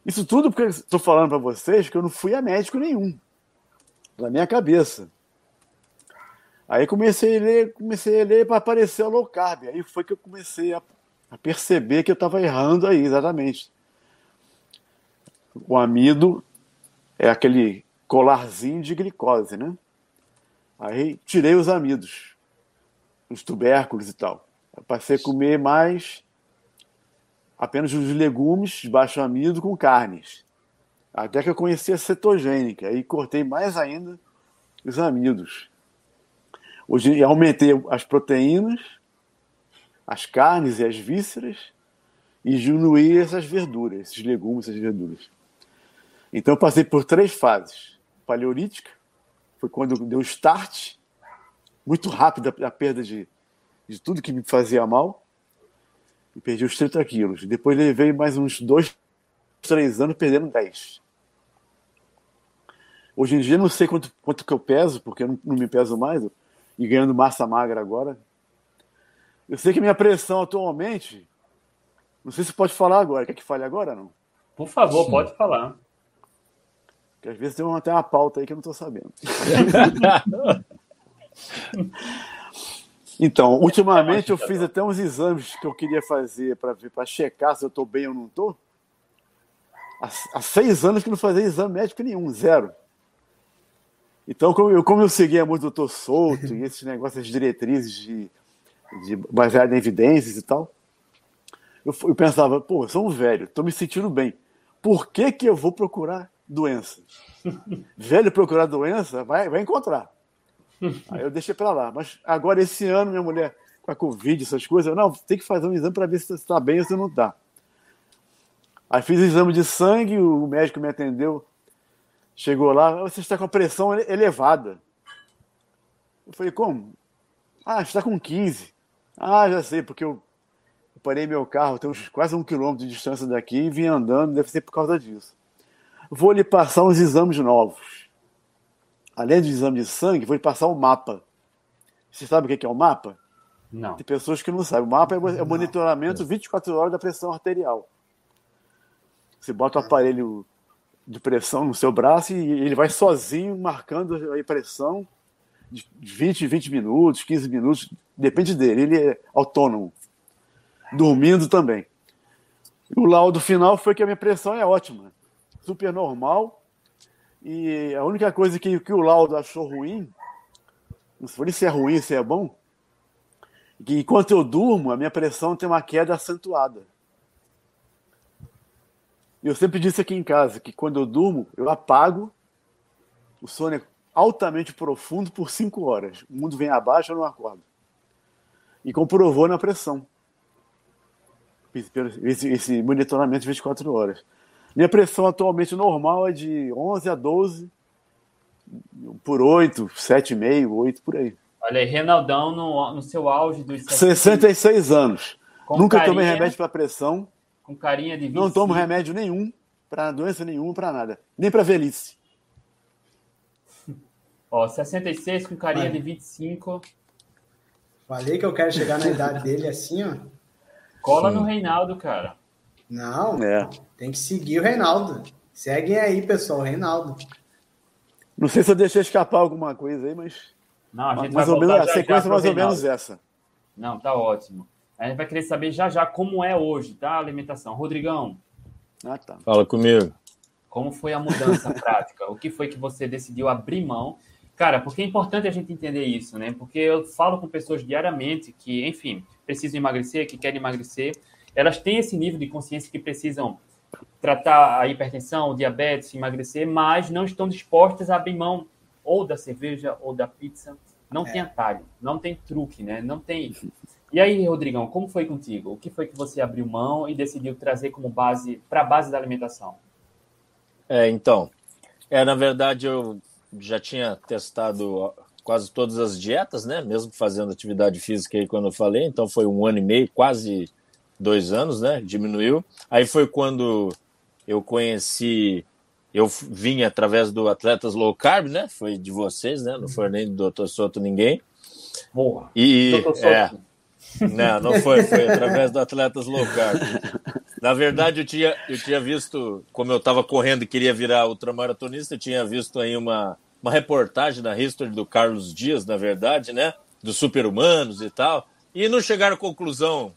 Isso tudo porque estou falando para vocês que eu não fui a médico nenhum. Na minha cabeça. Aí comecei a ler, comecei a ler para aparecer o low carb. Aí foi que eu comecei a a perceber que eu estava errando aí, exatamente. O amido é aquele colarzinho de glicose, né? Aí tirei os amidos, os tubérculos e tal. Passei a comer mais apenas os legumes de baixo amido com carnes. Até que eu conheci a cetogênica. Aí cortei mais ainda os amidos. Hoje aumentei as proteínas as carnes e as vísceras e diminuir essas verduras, esses legumes, essas verduras. Então eu passei por três fases. Paleolítica, foi quando deu start, muito rápido a perda de, de tudo que me fazia mal, e perdi os 30 quilos. Depois levei mais uns dois, três anos perdendo 10. Hoje em dia não sei quanto, quanto que eu peso, porque eu não, não me peso mais, e ganhando massa magra agora, eu sei que minha pressão atualmente. Não sei se pode falar agora. Quer que fale agora não? Por favor, Sim. pode falar. Porque às vezes tem tem uma pauta aí que eu não estou sabendo. então, ultimamente eu fiz até uns exames que eu queria fazer para checar se eu estou bem ou não estou. Há, há, seis anos que não fazia exame médico nenhum, zero. Então, como eu, como eu seguia muito o doutor Souto e esses negócios, as diretrizes de de, baseado em evidências e tal. Eu, eu pensava, pô, eu sou um velho, estou me sentindo bem. Por que, que eu vou procurar doença? velho procurar doença, vai, vai encontrar. Aí eu deixei para lá. Mas agora, esse ano, minha mulher, com a Covid, essas coisas, eu, não, tem que fazer um exame para ver se está bem ou se não está. Aí fiz o exame de sangue, o médico me atendeu Chegou lá, você está com a pressão elevada. Eu falei, como? Ah, está com 15. Ah, já sei, porque eu parei meu carro, tem uns, quase um quilômetro de distância daqui e vim andando, deve ser por causa disso. Vou lhe passar uns exames novos. Além do exame de sangue, vou lhe passar o um mapa. Você sabe o que é o mapa? Não. Tem pessoas que não sabem. O mapa é o monitoramento 24 horas da pressão arterial. Você bota o aparelho de pressão no seu braço e ele vai sozinho marcando a pressão de 20, 20 minutos, 15 minutos, depende dele, ele é autônomo. Dormindo também. O laudo final foi que a minha pressão é ótima, super normal. E a única coisa que, que o laudo achou ruim, não sei se é ruim, se é bom, que enquanto eu durmo, a minha pressão tem uma queda acentuada. Eu sempre disse aqui em casa que quando eu durmo, eu apago, o sono é altamente profundo por cinco horas. O mundo vem abaixo, eu não acordo. E comprovou na pressão. Esse, esse monitoramento de 24 horas. Minha pressão atualmente normal é de 11 a 12 por 8, 7,5, 8 por aí. Olha aí, Renaldão no, no seu auge dos 66 anos. Nunca carinha, tomei remédio para pressão. Com carinha de 25. Não tomo remédio nenhum, para doença nenhuma, para nada. Nem para velhice. Ó, 66 com carinha de 25. Falei que eu quero chegar na idade dele assim, ó. Cola Sim. no Reinaldo, cara. Não, é. Tem que seguir o Reinaldo. Seguem aí, pessoal, Reinaldo. Não sei se eu deixei escapar alguma coisa aí, mas. Não, a gente mais vai ou menos, a sequência mais ou menos essa. Não, tá ótimo. A gente vai querer saber já já como é hoje, tá? A alimentação. Rodrigão. Ah, tá. Fala comigo. Como foi a mudança prática? O que foi que você decidiu abrir mão? Cara, porque é importante a gente entender isso, né? Porque eu falo com pessoas diariamente que, enfim, precisam emagrecer, que querem emagrecer. Elas têm esse nível de consciência que precisam tratar a hipertensão, o diabetes, emagrecer, mas não estão dispostas a abrir mão ou da cerveja ou da pizza. Não é. tem atalho, não tem truque, né? Não tem. E aí, Rodrigão, como foi contigo? O que foi que você abriu mão e decidiu trazer como base para a base da alimentação? É, então, é na verdade eu já tinha testado quase todas as dietas, né? Mesmo fazendo atividade física aí quando eu falei, então foi um ano e meio, quase dois anos, né? Diminuiu. Aí foi quando eu conheci, eu vim através do Atletas Low Carb, né? Foi de vocês, né? Não foi nem do Dr. Soto ninguém. Boa. E é, não, não foi, foi através do Atletas Low Carb. Na verdade, eu tinha, eu tinha visto, como eu estava correndo e queria virar ultramaratonista, eu tinha visto aí uma, uma reportagem na History do Carlos Dias, na verdade, né? Dos super-humanos e tal. E não chegaram a conclusão.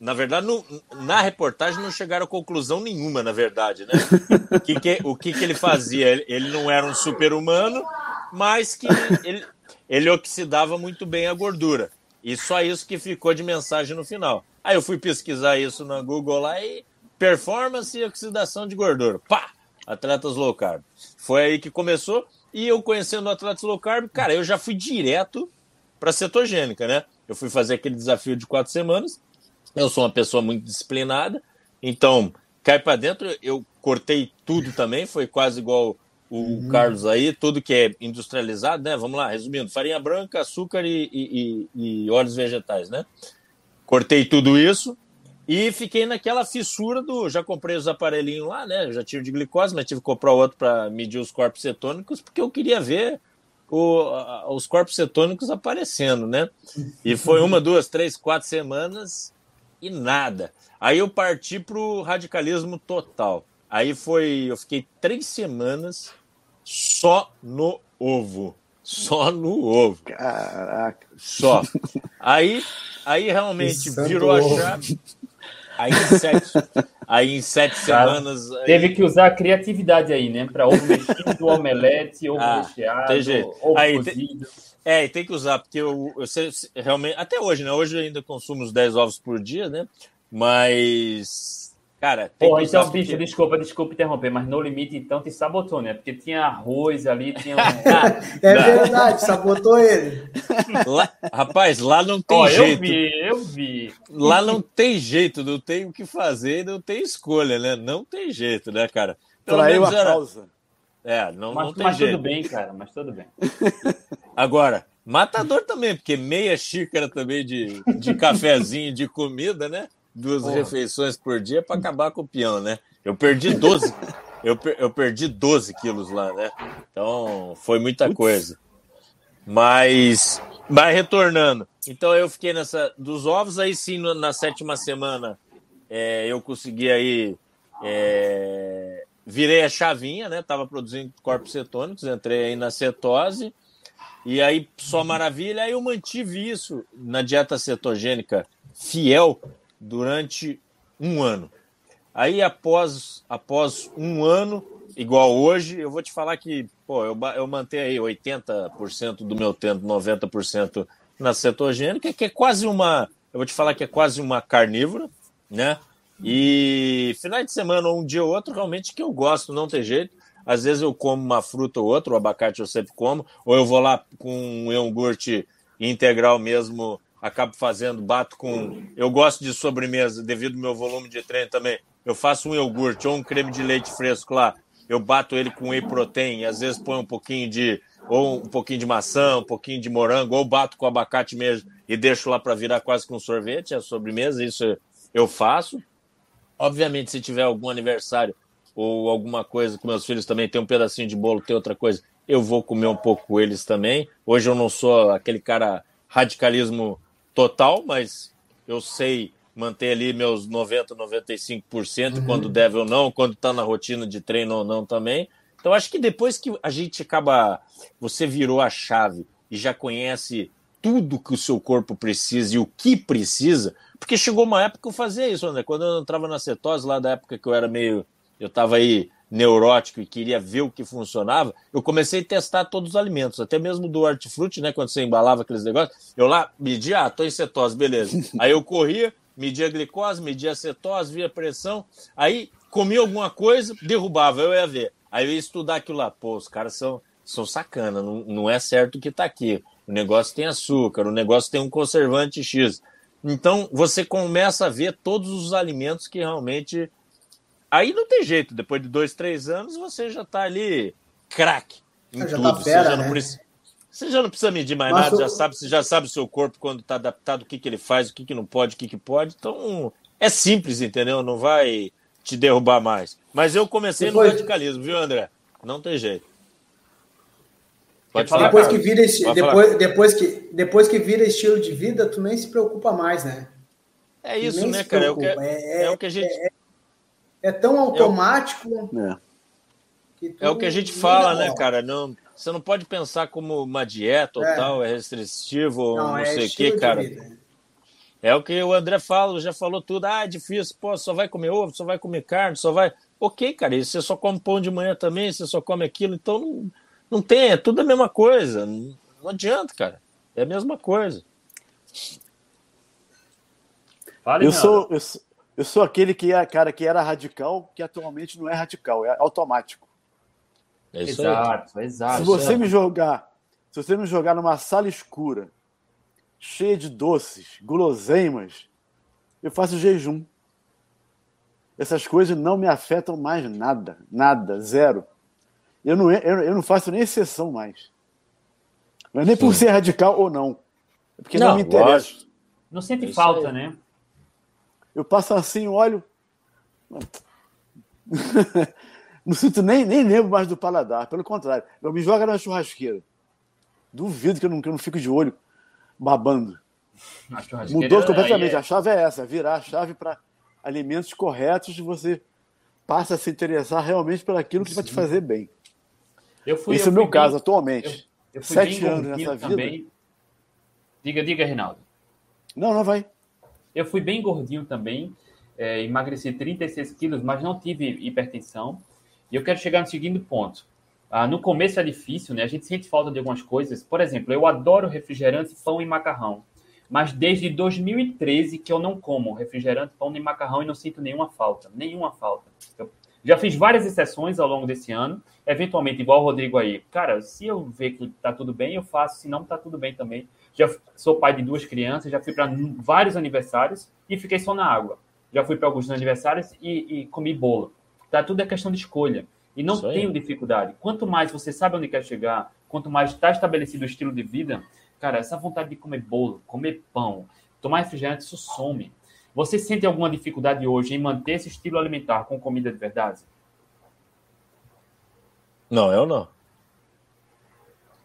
Na verdade, no, na reportagem não chegaram a conclusão nenhuma, na verdade, né? O que, que, o que, que ele fazia? Ele, não era um super-humano, mas que ele, ele oxidava muito bem a gordura. E só isso que ficou de mensagem no final. Aí eu fui pesquisar isso na Google lá e performance e oxidação de gordura. Pá! Atletas low carb. Foi aí que começou. E eu conhecendo o Atletas low carb, cara, eu já fui direto para cetogênica, né? Eu fui fazer aquele desafio de quatro semanas. Eu sou uma pessoa muito disciplinada, então cai para dentro. Eu cortei tudo também, foi quase igual o uhum. Carlos aí, tudo que é industrializado, né? Vamos lá, resumindo: farinha branca, açúcar e, e, e, e óleos vegetais, né? Cortei tudo isso e fiquei naquela fissura do. Já comprei os aparelhinhos lá, né? Já tive de glicose, mas tive que comprar outro para medir os corpos cetônicos, porque eu queria ver o, os corpos cetônicos aparecendo, né? E foi uma, duas, três, quatro semanas e nada. Aí eu parti para o radicalismo total. Aí foi. Eu fiquei três semanas só no ovo. Só no ovo. Caraca. Só. Aí, aí realmente virou a chave. Aí em sete, aí em sete semanas. Aí... Teve que usar a criatividade aí, né? Para ovo mexido, omelete, ovo ah, recheado, ovo aí, cozido. É, e tem que usar, porque eu, eu realmente. Até hoje, né? Hoje eu ainda consumo uns 10 ovos por dia, né? Mas Cara, tem Porra, então, bicho, que... desculpa, desculpa interromper, mas no limite então te sabotou, né? Porque tinha arroz ali, tinha. Um... é verdade, sabotou ele. Lá, rapaz, lá não tem oh, jeito. Eu vi, eu vi. Lá não tem jeito, não tem o que fazer, não tem escolha, né? Não tem jeito, né, cara? Pelo Traiu a era... causa. É, não, Mas, não tem mas jeito. tudo bem, cara, mas tudo bem. Agora, matador também, porque meia xícara também de, de cafezinho, de comida, né? Duas Porra. refeições por dia para acabar com o peão, né? Eu perdi 12. Eu, per- eu perdi 12 quilos lá, né? Então, foi muita coisa. Mas, vai retornando. Então, eu fiquei nessa. Dos ovos, aí sim, na sétima semana, é, eu consegui aí. é, virei a chavinha, né? Tava produzindo corpos cetônicos, entrei aí na cetose. E aí, só maravilha, aí eu mantive isso na dieta cetogênica fiel durante um ano. Aí, após, após um ano, igual hoje, eu vou te falar que pô, eu, eu mantenho aí 80% do meu tempo, 90% na cetogênica, que é quase uma. Eu vou te falar que é quase uma carnívora, né? E final de semana, um dia ou outro, realmente que eu gosto, não tem jeito. Às vezes eu como uma fruta ou outra, o abacate eu sempre como, ou eu vou lá com um iogurte integral mesmo, acabo fazendo, bato com. Eu gosto de sobremesa, devido ao meu volume de treino também. Eu faço um iogurte ou um creme de leite fresco lá, eu bato ele com whey protein, às vezes põe um pouquinho de. Ou um pouquinho de maçã, um pouquinho de morango, ou bato com abacate mesmo e deixo lá para virar quase com sorvete, a sobremesa, isso eu faço. Obviamente, se tiver algum aniversário ou alguma coisa com meus filhos também, tem um pedacinho de bolo, tem outra coisa, eu vou comer um pouco com eles também. Hoje eu não sou aquele cara radicalismo total, mas eu sei manter ali meus 90, 95% Uhum. quando deve ou não, quando está na rotina de treino ou não também. Então acho que depois que a gente acaba, você virou a chave e já conhece tudo que o seu corpo precisa e o que precisa, porque chegou uma época que eu fazia isso, André. Quando eu entrava na cetose, lá da época que eu era meio. Eu estava aí neurótico e queria ver o que funcionava, eu comecei a testar todos os alimentos, até mesmo do hortifruti, né? Quando você embalava aqueles negócios, eu lá media, ah, tô em cetose, beleza. Aí eu corria, media a glicose, media a cetose, via pressão, aí comia alguma coisa, derrubava, eu ia ver. Aí eu ia estudar aquilo lá, pô, os caras são, são sacana, não, não é certo o que tá aqui. O negócio tem açúcar, o negócio tem um conservante X. Então você começa a ver todos os alimentos que realmente. Aí não tem jeito, depois de dois, três anos, você já tá ali craque em Ah, já tudo. tá fera, você, já não né? precisa, você já não precisa medir mais Mas nada, o- já sabe, você já sabe o seu corpo quando tá adaptado, o que, que ele faz, o que, que não pode, o que, que pode. Então é simples, entendeu? Não vai te derrubar mais. Mas eu comecei Depois- no radicalismo, viu, André? Não tem jeito. Pode falar, falar, Depois que, vira, esti- Pode falar. depois, depois, que, depois que vira estilo de vida, tu nem se preocupa mais, né? É isso, né, se cara? É o, que, preocupa. É- é o que a gente. É tão automático É. que tu É o que a gente fala, né, cara? Não, você não pode pensar como uma dieta ou É. tal, é restritivo ou não, Não, é sei o que, cara. vida. É o que o André fala, já falou tudo. Ah, é difícil, pô, só vai comer ovo, só vai comer carne, só vai. Ok, cara, e você só come pão de manhã também, você só come aquilo, então não, não tem, é tudo a mesma coisa. Não, não adianta, cara. É a mesma coisa. Fala, Eu Renato. sou, eu, sou, eu sou aquele que é, cara, que era radical, que atualmente não é radical, é automático. É isso aí. Exato, exato. Se você me jogar, se você me jogar numa sala escura, cheia de doces, guloseimas, eu faço jejum. Essas coisas não me afetam mais nada, nada, zero. Eu não, eu, eu não faço nem exceção mais. Não é nem por Sim. ser radical ou não. É porque não, Não, me interessa. lógico. Não sente É isso falta, aí. né? Eu passo assim, olho. não sinto nem, nem lembro mais do paladar. Pelo contrário, eu me joga na churrasqueira. Duvido que eu não, que eu não fico de olho babando. Mudou completamente. aí é- A chave é essa: virar a chave para alimentos corretos e você passa a se interessar realmente por aquilo que vai te fazer bem. Eu fui, Esse eu é o meu fui caso bem- atualmente. eu fui Sete bem anos nessa vida. também. Diga, diga, Reinaldo. Não, não vai. Eu fui bem gordinho também, é, emagreci 36 quilos, mas não tive hipertensão. E eu quero chegar no seguinte ponto. Ah, no começo é difícil, né? A gente sente falta de algumas coisas. Por exemplo, eu adoro refrigerante, pão e macarrão. Mas desde 2013 que eu não como refrigerante, pão nem macarrão e não sinto nenhuma falta. Nenhuma falta. Eu já fiz várias exceções ao longo desse ano. Eventualmente, igual o Rodrigo aí. Cara, se eu ver que tá tudo bem, eu faço. Se não, tá tudo bem também. Já sou pai de duas crianças, já fui para vários aniversários e fiquei só na água. Já fui para alguns aniversários e, e comi bolo. Tá tudo é questão de escolha. e não tenho dificuldade. Quanto mais você sabe onde quer chegar, quanto mais está estabelecido o estilo de vida, cara, essa vontade de comer bolo, comer pão, tomar refrigerante, isso some. Você sente alguma dificuldade hoje em manter esse estilo alimentar com comida de verdade? Não, eu não.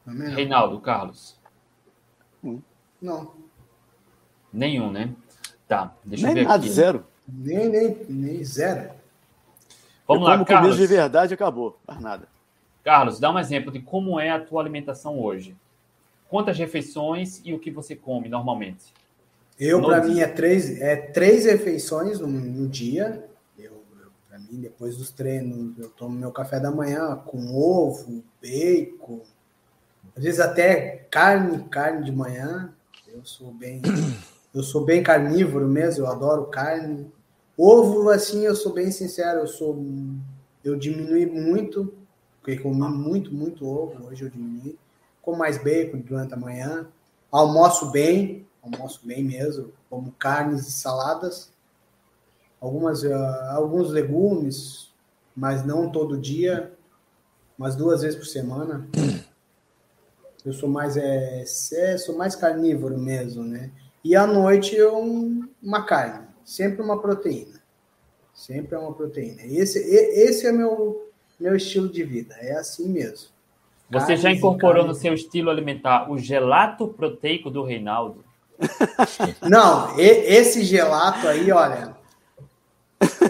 Reinaldo, Carlos. Não. Nenhum, né? Tá, deixa nem eu ver nada, aqui. zero. Nem, nem, nem zero. Vamos eu lá, como Carlos. de verdade acabou. Mais nada. Carlos, dá um exemplo de como é a tua alimentação hoje. Quantas refeições e o que você come normalmente? Eu, No para mim, é três, é três refeições no, no dia. Eu, eu para mim, depois dos treinos, eu tomo meu café da manhã com ovo, bacon, às vezes até carne, carne de manhã. Eu sou bem, eu sou bem carnívoro mesmo. Eu adoro carne. Ovo, assim, eu sou bem sincero. Eu sou, eu diminui muito, porque comi muito, muito ovo. Hoje eu diminui. Como mais bacon durante a manhã. Almoço bem, almoço bem mesmo, como carnes e saladas, algumas, ah, alguns legumes, mas não todo dia, mas duas vezes por semana. Eu sou mais é, sou mais carnívoro mesmo, né? E à noite eu uma carne, sempre uma proteína, sempre é uma proteína. Esse esse é meu meu estilo de vida, é assim mesmo. Você já Carnes e incorporou no seu estilo alimentar o gelato proteico do Reinaldo? Não, esse gelato aí, olha,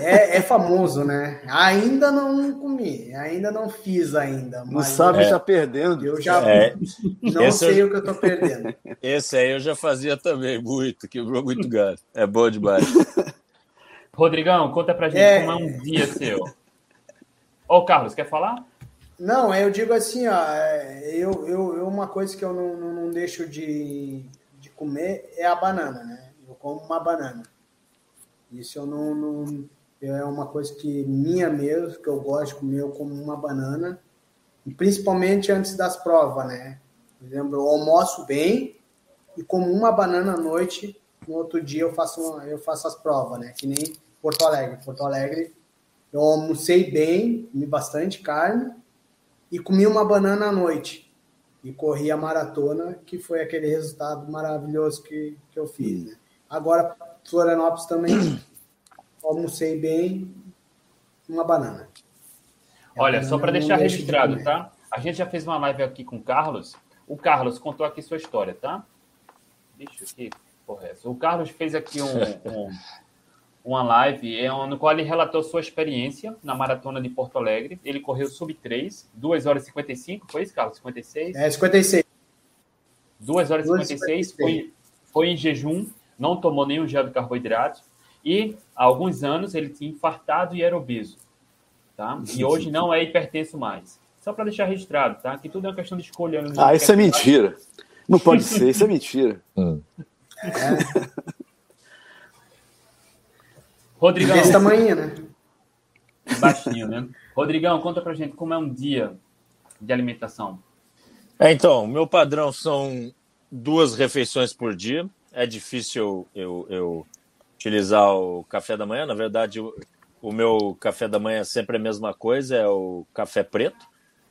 é, é famoso, né? Ainda não comi, ainda não fiz ainda. Não Mas sabe, É. está perdendo. Eu já É, não esse sei eu- o que eu tô perdendo. esse aí eu já fazia também, muito, quebrou muito galho. É bom demais. Rodrigão, conta pra gente É. como é um dia seu. Ô, Carlos, quer falar? Não, eu digo assim, ó, é, eu, eu, eu- uma coisa que eu não, não, não deixo de, de comer é a banana, né? Eu como uma banana. Isso eu não, não- é uma coisa que minha mesmo, que eu gosto de comer, eu como uma banana, e principalmente antes das provas, né? Por exemplo, eu almoço bem e como uma banana à noite, no outro dia eu faço, uma- eu faço as provas, né? Que nem Porto Alegre. Porto Alegre, eu almocei bem, comi bastante carne, e comi uma banana à noite. E corri a maratona, que foi aquele resultado maravilhoso que, que eu fiz. Né? Agora, Florianópolis também, almocei bem, uma banana. A Olha, banana só para deixar registrado, tá? A gente já fez uma live aqui com o Carlos. O Carlos contou aqui sua história, tá? Deixa aqui, porra, é essa. O Carlos fez aqui um, um- uma live é, no qual ele relatou sua experiência na maratona de Porto Alegre. Ele correu sub 3, 2 horas e 55, foi isso, Carlos? 56? É 56. 2 horas 2 e 56, 56. foi, foi em jejum, não tomou nenhum gel de carboidrato. E há alguns anos ele tinha infartado e era obeso. Tá? E hoje não é hipertenso mais. Só para deixar registrado, tá? Que tudo é uma questão de escolha. não Ah, isso é mentira. Não pode ser, isso é mentira. Hum. Rodrigão, Desse tamanho, né? baixinho, né? Rodrigão, conta pra gente como é um dia de alimentação. É, então, o meu padrão são duas refeições por dia. É difícil eu, eu, utilizar o café da manhã. Na verdade, o, o meu café da manhã é sempre a mesma coisa, é o café preto.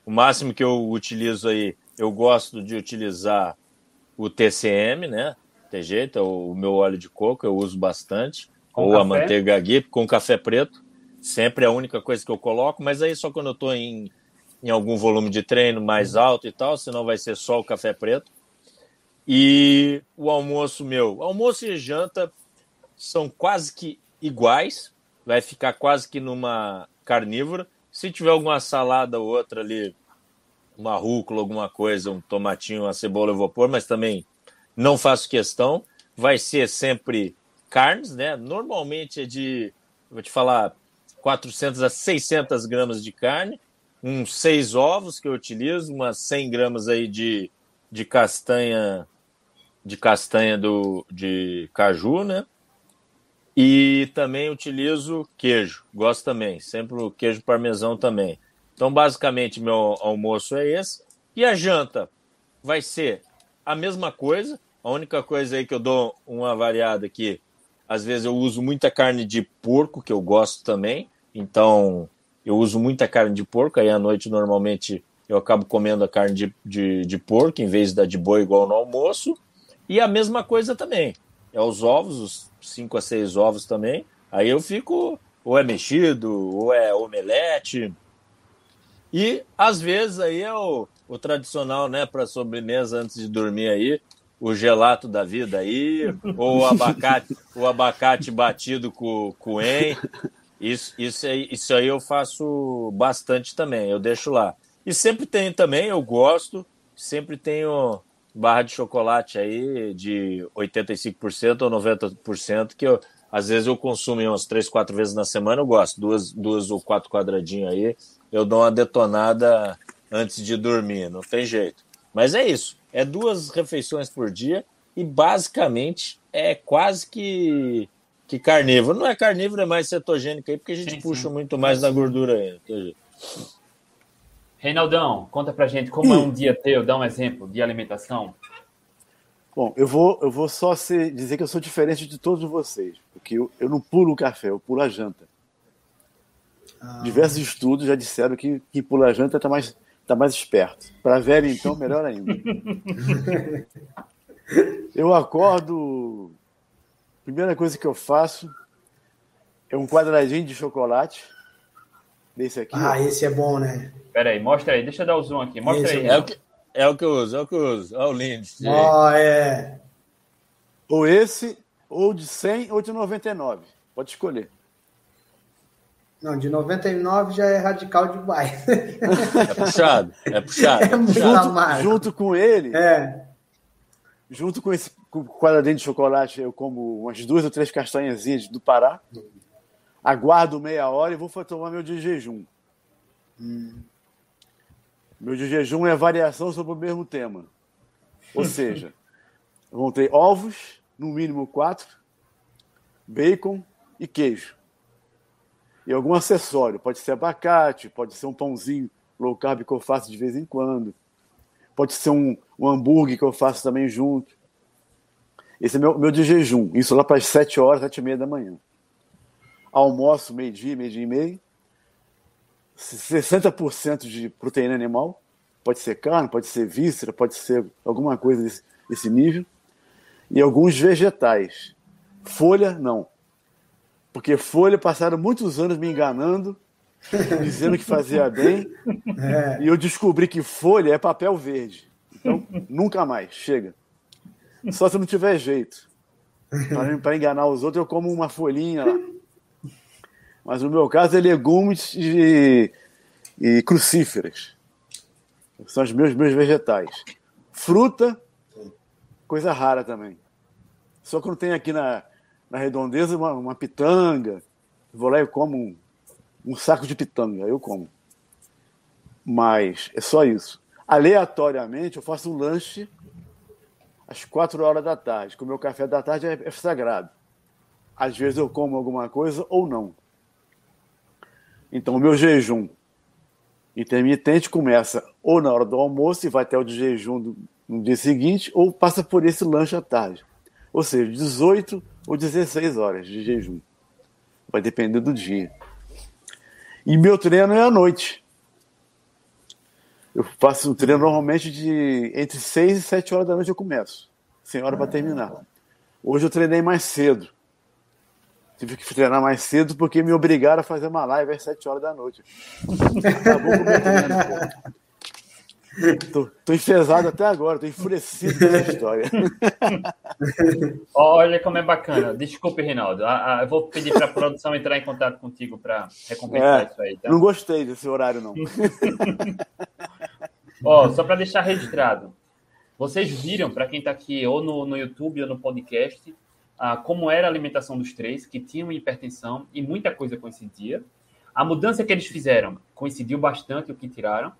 O máximo que eu utilizo aí, eu gosto de utilizar o TCM, né? Tem jeito, é o, o meu óleo de coco, eu uso bastante. Com ou a café? manteiga ghee com café preto. Sempre é a única coisa que eu coloco, mas aí só quando eu estou em, em algum volume de treino mais alto e tal, senão vai ser só o café preto. E o almoço meu, almoço e janta são quase que iguais, vai ficar quase que numa carnívora. Se tiver alguma salada ou outra ali, uma rúcula, alguma coisa, um tomatinho, uma cebola eu vou pôr, mas também não faço questão. Vai ser sempre carnes, né? Normalmente é de, vou te falar, 400 a 600 gramas de carne, uns seis ovos que eu utilizo, umas 100 gramas aí de, de castanha de castanha do, de caju, né? E também utilizo queijo, gosto também, sempre o queijo parmesão também. Então, basicamente, meu almoço é esse. E a janta vai ser a mesma coisa. A única coisa aí que eu dou uma variada aqui, às vezes eu uso muita carne de porco, que eu gosto também. Então, eu uso muita carne de porco, aí à noite normalmente eu acabo comendo a carne de, de, de porco em vez da de boi igual no almoço. E a mesma coisa também. É os ovos, os 5 a 6 ovos também. Aí eu fico, ou é mexido, ou é omelete. E às vezes aí é o, o tradicional, né, para sobremesa antes de dormir aí, o gelato da vida aí, ou o abacate, o abacate batido com coen. Isso, isso, aí, isso aí eu faço bastante também, eu deixo lá. E sempre tem também, eu gosto, sempre tenho barra de chocolate aí de 85% ou 90%, que eu, às vezes eu consumo umas três, quatro vezes na semana, eu gosto, duas, duas ou quatro quadradinhos aí, eu dou uma detonada antes de dormir, não tem jeito. Mas é isso, é duas refeições por dia e basicamente é quase que, que carnívoro. Não é carnívoro, é mais cetogênico aí, porque a gente sim, puxa sim. muito mais na gordura aí. Reinaldão, conta pra gente como é um dia teu, dá um exemplo de alimentação. Bom, eu vou, eu vou só ser, dizer que eu sou diferente de todos vocês, porque eu, eu não pulo o café, eu pulo a janta. Ah. Diversos estudos já disseram que quem pula a janta está mais, tá mais esperto. Para velho, então, melhor ainda. eu acordo, primeira coisa que eu faço é um quadradinho de chocolate, desse aqui. Ah, ó. esse é bom, né? Pera aí, mostra aí, deixa eu dar o zoom aqui. Mostra Esse aí. É o, que, é o que eu uso, é o que eu uso. Olha o lindo. Ó, oh, é. Ou esse, ou de 100 ou de 99. Pode escolher. Não, de 99 já é radical demais. É puxado, é puxado. É muito junto, junto com ele, é. junto com esse quadradinho de chocolate, eu como umas duas ou três castanhazinhas do Pará. Aguardo meia hora e vou tomar meu de jejum. Hum. Meu de jejum é variação sobre o mesmo tema. Ou seja, vão ter ovos, no mínimo quatro, bacon e queijo. E algum acessório. Pode ser abacate, pode ser um pãozinho low carb que eu faço de vez em quando. Pode ser um, um hambúrguer que eu faço também junto. Esse é meu, meu de jejum. Isso lá para as 7 horas, 7 e meia da manhã. Almoço, meio-dia, meio-dia e meio. 60% de proteína animal, pode ser carne, pode ser víscera, pode ser alguma coisa desse, desse nível, e alguns vegetais. Folha, não. Porque folha passaram muitos anos me enganando, dizendo que fazia bem, é. e eu descobri que folha é papel verde. Então, nunca mais, chega. Só se não tiver jeito. Para enganar os outros, eu como uma folhinha lá. Mas no meu caso é legumes e, e crucíferas. São os meus, meus vegetais. Fruta, coisa rara também. Só que não tem aqui na, na redondeza uma, uma pitanga. Vou lá e como um, um saco de pitanga, eu como. Mas é só isso. Aleatoriamente, eu faço um lanche às quatro horas da tarde, que o meu café da tarde é, é sagrado. Às vezes eu como alguma coisa ou não. Então, o meu jejum intermitente começa ou na hora do almoço e vai até o de jejum no dia seguinte, ou passa por esse lanche à tarde. Ou seja, 18 ou 16 horas de jejum. Vai depender do dia. E meu treino é à noite. Eu faço um treino normalmente de entre 6 e 7 horas da noite eu começo. Sem hora para terminar. Hoje eu treinei mais cedo. Tive que treinar mais cedo porque me obrigaram a fazer uma live às 7 horas da noite. Acabou com o meu treino, Tô, tô enfesado até agora, tô enfurecido com essa história. Olha como é bacana. Desculpe, Reinaldo. Ah, ah, eu vou pedir para a produção entrar em contato contigo para recompensar é, isso aí. Tá? Não gostei desse horário, não. Ó, só para deixar registrado. Vocês viram, para quem está aqui ou no, no YouTube ou no podcast, ah, como era a alimentação dos três, que tinham hipertensão e muita coisa coincidia. A mudança que eles fizeram coincidiu bastante o que tiraram,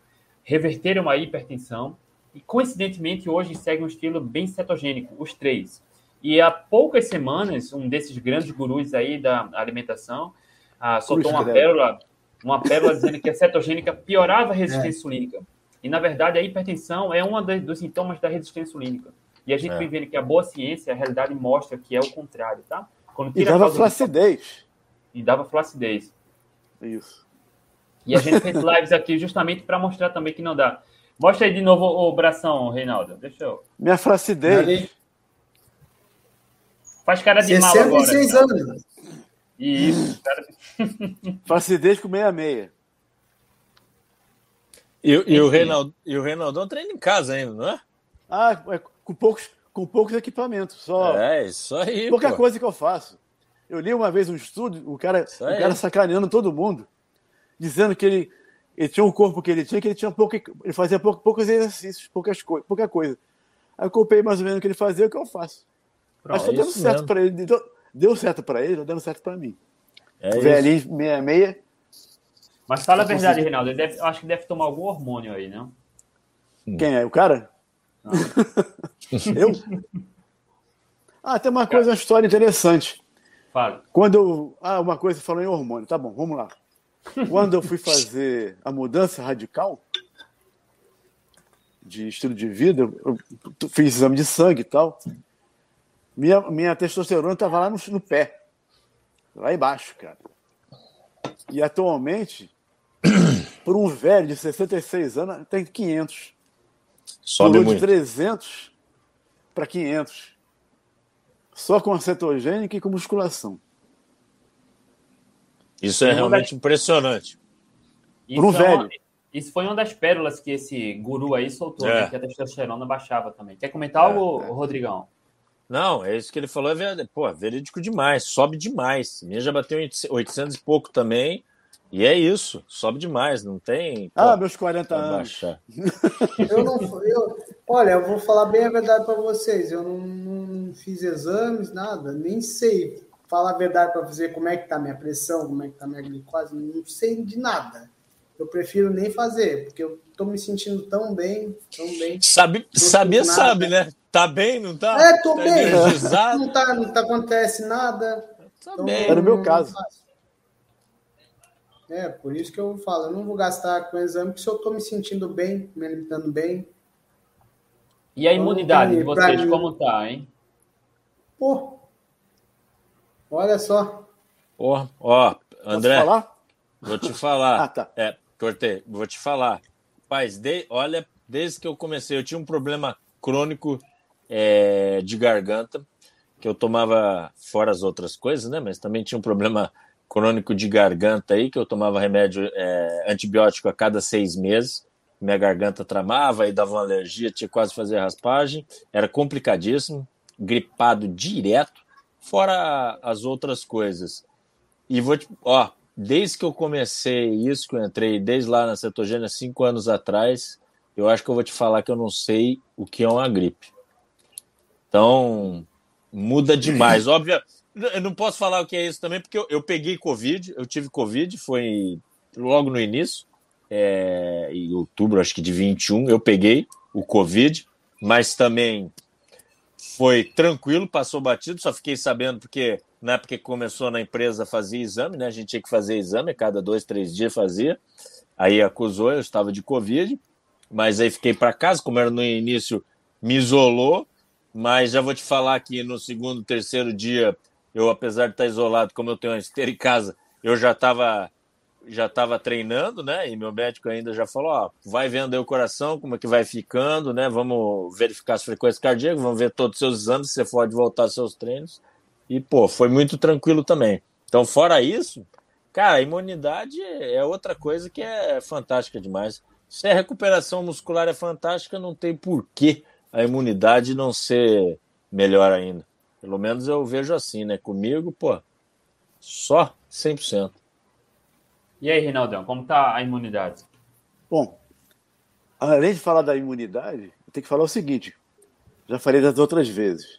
reverteram a hipertensão e, coincidentemente, hoje seguem um estilo bem cetogênico, os três. E há poucas semanas, um desses grandes gurus aí da alimentação ah, soltou uma pérola, uma pérola dizendo que a cetogênica piorava a resistência é. insulínica. E, na verdade, a hipertensão é um dos sintomas da resistência insulínica. E a gente é. vem vendo que a boa ciência, a realidade mostra que é o contrário, tá? Quando e dava flacidez. E dava flacidez. Isso. E a gente fez lives aqui justamente para mostrar também que não dá. Mostra aí de novo o bração, Reinaldo. Deixa eu. Minha flacidez. Ali, Faz cara de mal agora. 66 Reinaldo. anos. Isso, cara. Flacidez com meia-meia. E, e, o. Reinaldo, e o Reinaldão treina em casa ainda, não é? Ah, é com poucos, com poucos equipamentos. Só É, isso aí. pouca pô. coisa que eu faço. Eu li uma vez um estudo, o cara, o cara sacaneando todo mundo, dizendo que ele, ele tinha um corpo que ele tinha, que ele tinha pouco, ele fazia pouco, poucos exercícios, poucas coi pouca coisa. Aí eu copiei mais ou menos o que ele fazia, o que eu faço. Mas tá dando certo para ele. Deu, deu certo para ele, tá dando certo para mim. É o isso. velhinho meia-meia, Mas fala a Eu verdade, consigo. Reinaldo. Ele deve- eu acho que deve tomar algum hormônio aí, não? quem é? O cara? Eu? Ah, tem uma coisa, uma história interessante. Fala. Quando eu. Ah, uma coisa falou em hormônio. Tá bom, vamos lá. Quando eu fui fazer a mudança radical de estilo de vida, eu eu fiz exame de sangue e tal. Minha, minha testosterona estava lá no, no pé, lá embaixo, cara. E atualmente, por um velho de 66 anos, tem 500. Sobe Pulou de muito. 300 para 500. Só com a cetogênica e com musculação. Isso é realmente impressionante. Isso, Pro é velho. uma- isso foi uma das pérolas que esse guru aí soltou, É. né? Que a testosterona baixava também. Quer comentar algo, Rodrigão? Não, é isso que ele falou, é verdade. Pô, verídico demais, sobe demais. Minha já bateu em 800 e pouco também. E é isso, sobe demais, não tem. pô, Ah, meus 40 pra anos. Eu não, eu, olha, eu vou falar bem a verdade para vocês. Eu não, não fiz exames, nada, nem sei falar a verdade para dizer como é que tá minha pressão, como é que tá minha glicose, não sei de nada. Eu prefiro nem fazer, porque eu tô me sentindo tão bem, tão bem. Sabe, saber sabe, né? Tá bem, não tá? É, tô tá bem. Não tá, não tá acontece nada. Tá Então, bem. Era o meu não caso. faço. É, por isso que eu falo, eu não vou gastar com exame, porque se eu tô me sentindo bem, me alimentando bem, E a imunidade de vocês, mim- como tá, hein? pô, olha só. Ó, ó, André, falar? vou te falar. Ah, tá. É, cortei, vou te falar. Paz, de, olha, desde que eu comecei, eu tinha um problema crônico é, de garganta, que eu tomava fora as outras coisas, né? Mas também tinha um problema crônico de garganta aí, que eu tomava remédio é, antibiótico a cada seis meses. Minha garganta tramava e dava uma alergia, tinha quase que fazer raspagem. Era complicadíssimo, gripado direto, fora as outras coisas. E vou te, ó, desde que eu comecei isso, que eu entrei desde lá na cetogênia cinco anos atrás, eu acho que eu vou te falar que eu não sei o que é uma gripe. Então, muda demais. Óbvio, eu não posso falar o que é isso também, porque eu, eu peguei Covid, eu tive Covid, foi logo no início, é, em outubro, acho que de 21, eu peguei o Covid, mas também foi tranquilo, passou batido, só fiquei sabendo porque na época que começou na empresa fazia exame, né? A gente tinha que fazer exame, cada dois, três dias fazia. Aí acusou, eu estava de Covid, mas aí fiquei para casa, como era no início, me isolou, mas já vou te falar que no segundo, terceiro dia, eu, apesar de estar isolado, como eu tenho uma esteira em casa, eu já estava já estava treinando, né? E meu médico ainda já falou, ó, vai vendo aí o coração, como é que vai ficando, né? Vamos verificar as frequências cardíacas, vamos ver todos os seus exames, se você pode voltar aos seus treinos. E, pô, foi muito tranquilo também. Então, fora isso, cara, a imunidade é outra coisa que é fantástica demais. Se a recuperação muscular é fantástica, não tem porquê a imunidade não ser melhor ainda. Pelo menos eu vejo assim, né? Comigo, pô, só 100%. E aí, Reinaldão, como tá a imunidade? Bom, além de falar da imunidade, eu tenho que falar o seguinte: já falei das outras vezes.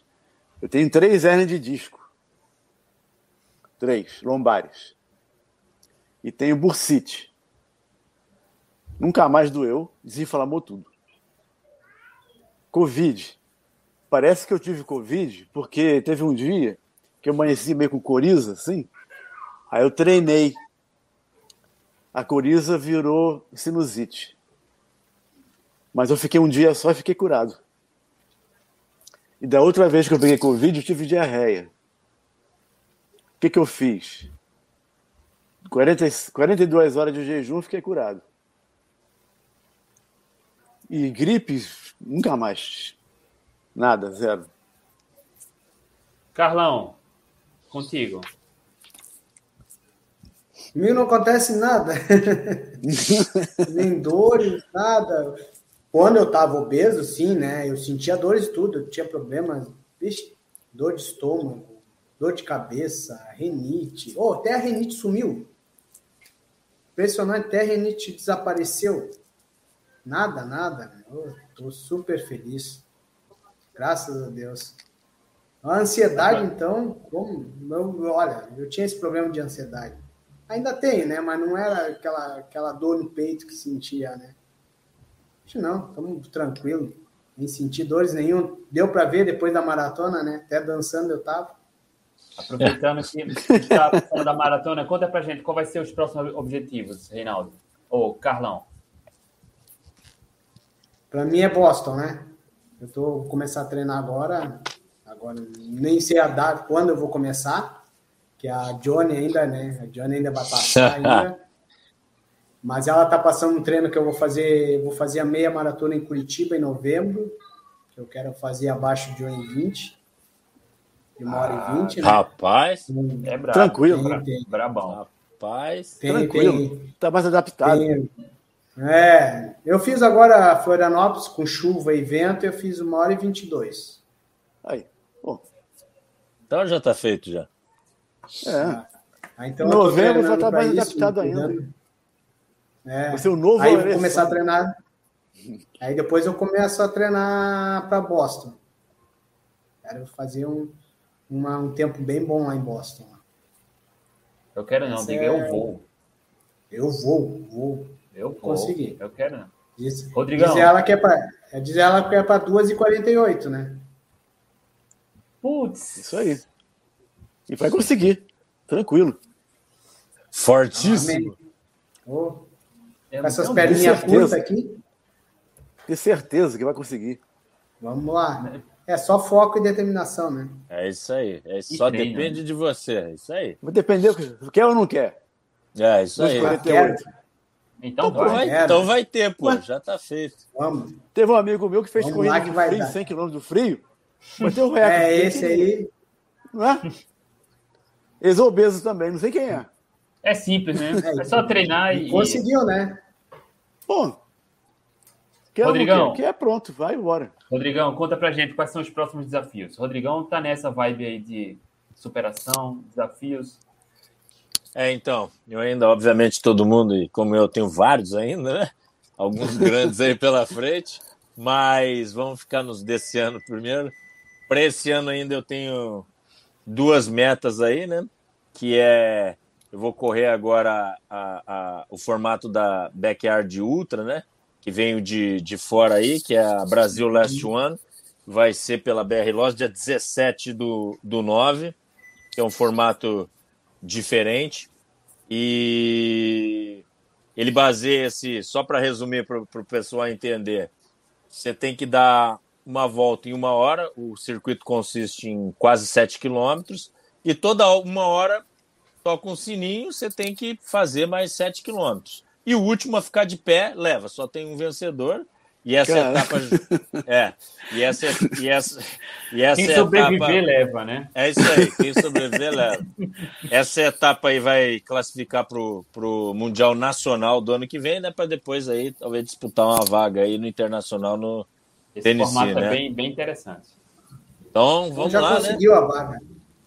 Eu tenho três hernias de disco. Três, lombares. E tenho bursite. Nunca mais doeu, desinflamou tudo. Covid. Parece que eu tive Covid porque teve um dia que eu amanheci meio com coriza, assim. Aí eu treinei. A coriza virou sinusite. Mas eu fiquei um dia só e fiquei curado. E da outra vez que eu peguei Covid, eu tive diarreia. O que, que eu fiz? 40, 42 horas de jejum, fiquei curado. E gripe, nunca mais. Nada, zero. Carlão, contigo. Comigo não acontece nada. Nem dores, nada. Quando eu tava obeso, sim, né? Eu sentia dores tudo. Eu tinha problemas, vixe, dor de estômago, dor de cabeça, renite. Oh, até a renite sumiu. Impressionante, até a renite desapareceu. Nada, nada. Eu tô super feliz. Graças a Deus. A ansiedade, então, como, eu, olha, eu tinha esse problema de ansiedade. Ainda tenho, né? Mas não era aquela, aquela dor no peito que sentia, né? Não, estamos tranquilo. Nem senti dores nenhum. Deu para ver depois da maratona, né? Até dançando eu tava. Aproveitando que está falando da maratona, conta pra gente qual vai ser os próximos objetivos, Reinaldo. Ou Carlão. Para mim é Boston, né? Eu tô começar a treinar agora. Agora nem sei a data quando eu vou começar, que a Johnny ainda, né? A Johnny ainda vai passar ainda. Mas ela tá passando um treino que eu vou fazer, vou fazer a meia maratona em Curitiba em novembro, que eu quero fazer abaixo de 1 em 20. De uma hora e 20, né? Rapaz, É brabo. Tranquilo. Tem, Tem, tem. Brabão. rapaz. Tem, Tranquilo. tem- Tá mais adaptado. tem- É, eu fiz agora Florianópolis com chuva e vento, eu fiz uma hora e 22. Aí. Pô, Então já tá feito já. é. Ah, então novembro já tá mais isso, adaptado ainda. É. Você é o novo Aí eu vou começar a treinar. Aí depois eu começo a treinar para Boston. Quero fazer um, uma- um tempo bem bom lá em Boston. Eu quero não, Essa diga é- eu vou. Eu vou, vou. Eu vou. Consegui. Eu quero não. Diz, Rodrigão. diz ela que é para diz ela que é para 2h48, né? Putz. Isso aí. E vai conseguir. Tranquilo. Fortíssimo. Eu com essas perninhas curtas aqui, Tenho certeza que vai conseguir. vamos lá. É só foco e determinação, né? É isso aí. É, só treino, depende de você. É isso aí. Vai depender, quer ou não quer? É isso aí. 2,48. Então Então vai. Quero. então vai ter, pô. Ué. Já tá feito. Vamos. Teve um amigo meu que fez Vamos corrida que frio, dar. 100 km do frio. Bateu o recorde. É esse quem aí. Não é? Ex-obeso também, não sei quem é. É simples, né? É só treinar e. Conseguiu, né? Bom. Quer ou não Rodrigão. quer? Quer, pronto, vai embora. Rodrigão, conta pra gente quais são os próximos desafios. Rodrigão tá nessa vibe aí de superação, desafios. É, então, eu ainda, obviamente, todo mundo, e como eu tenho vários ainda, né? Alguns grandes aí pela frente, mas vamos ficar nos desse ano primeiro. Para esse ano ainda eu tenho duas metas aí, né? Que é eu vou correr agora a, a- o formato da Backyard Ultra, né? Que veio de, de fora aí, que é a Brasil Last One. Vai ser pela BR Loss, dia 17 do, do 9, que é um formato diferente. E ele baseia-se, só para resumir para o pessoal entender, você tem que dar uma volta em uma hora, o circuito consiste em quase 7 quilômetros, e toda uma hora toca um sininho, você tem que fazer mais 7 quilômetros. E o último a ficar de pé leva, só tem um vencedor. E essa Cara. etapa. É, e essa, e essa, e essa Quem sobreviver etapa. leva, né? É isso aí, quem sobreviver leva. Essa etapa aí vai classificar para o Mundial Nacional do ano que vem, né? Para depois aí talvez disputar uma vaga aí no Internacional no. Esse Tennessee, formato né? é bem, bem interessante. Então vamos já lá, né? conseguiu a vaga.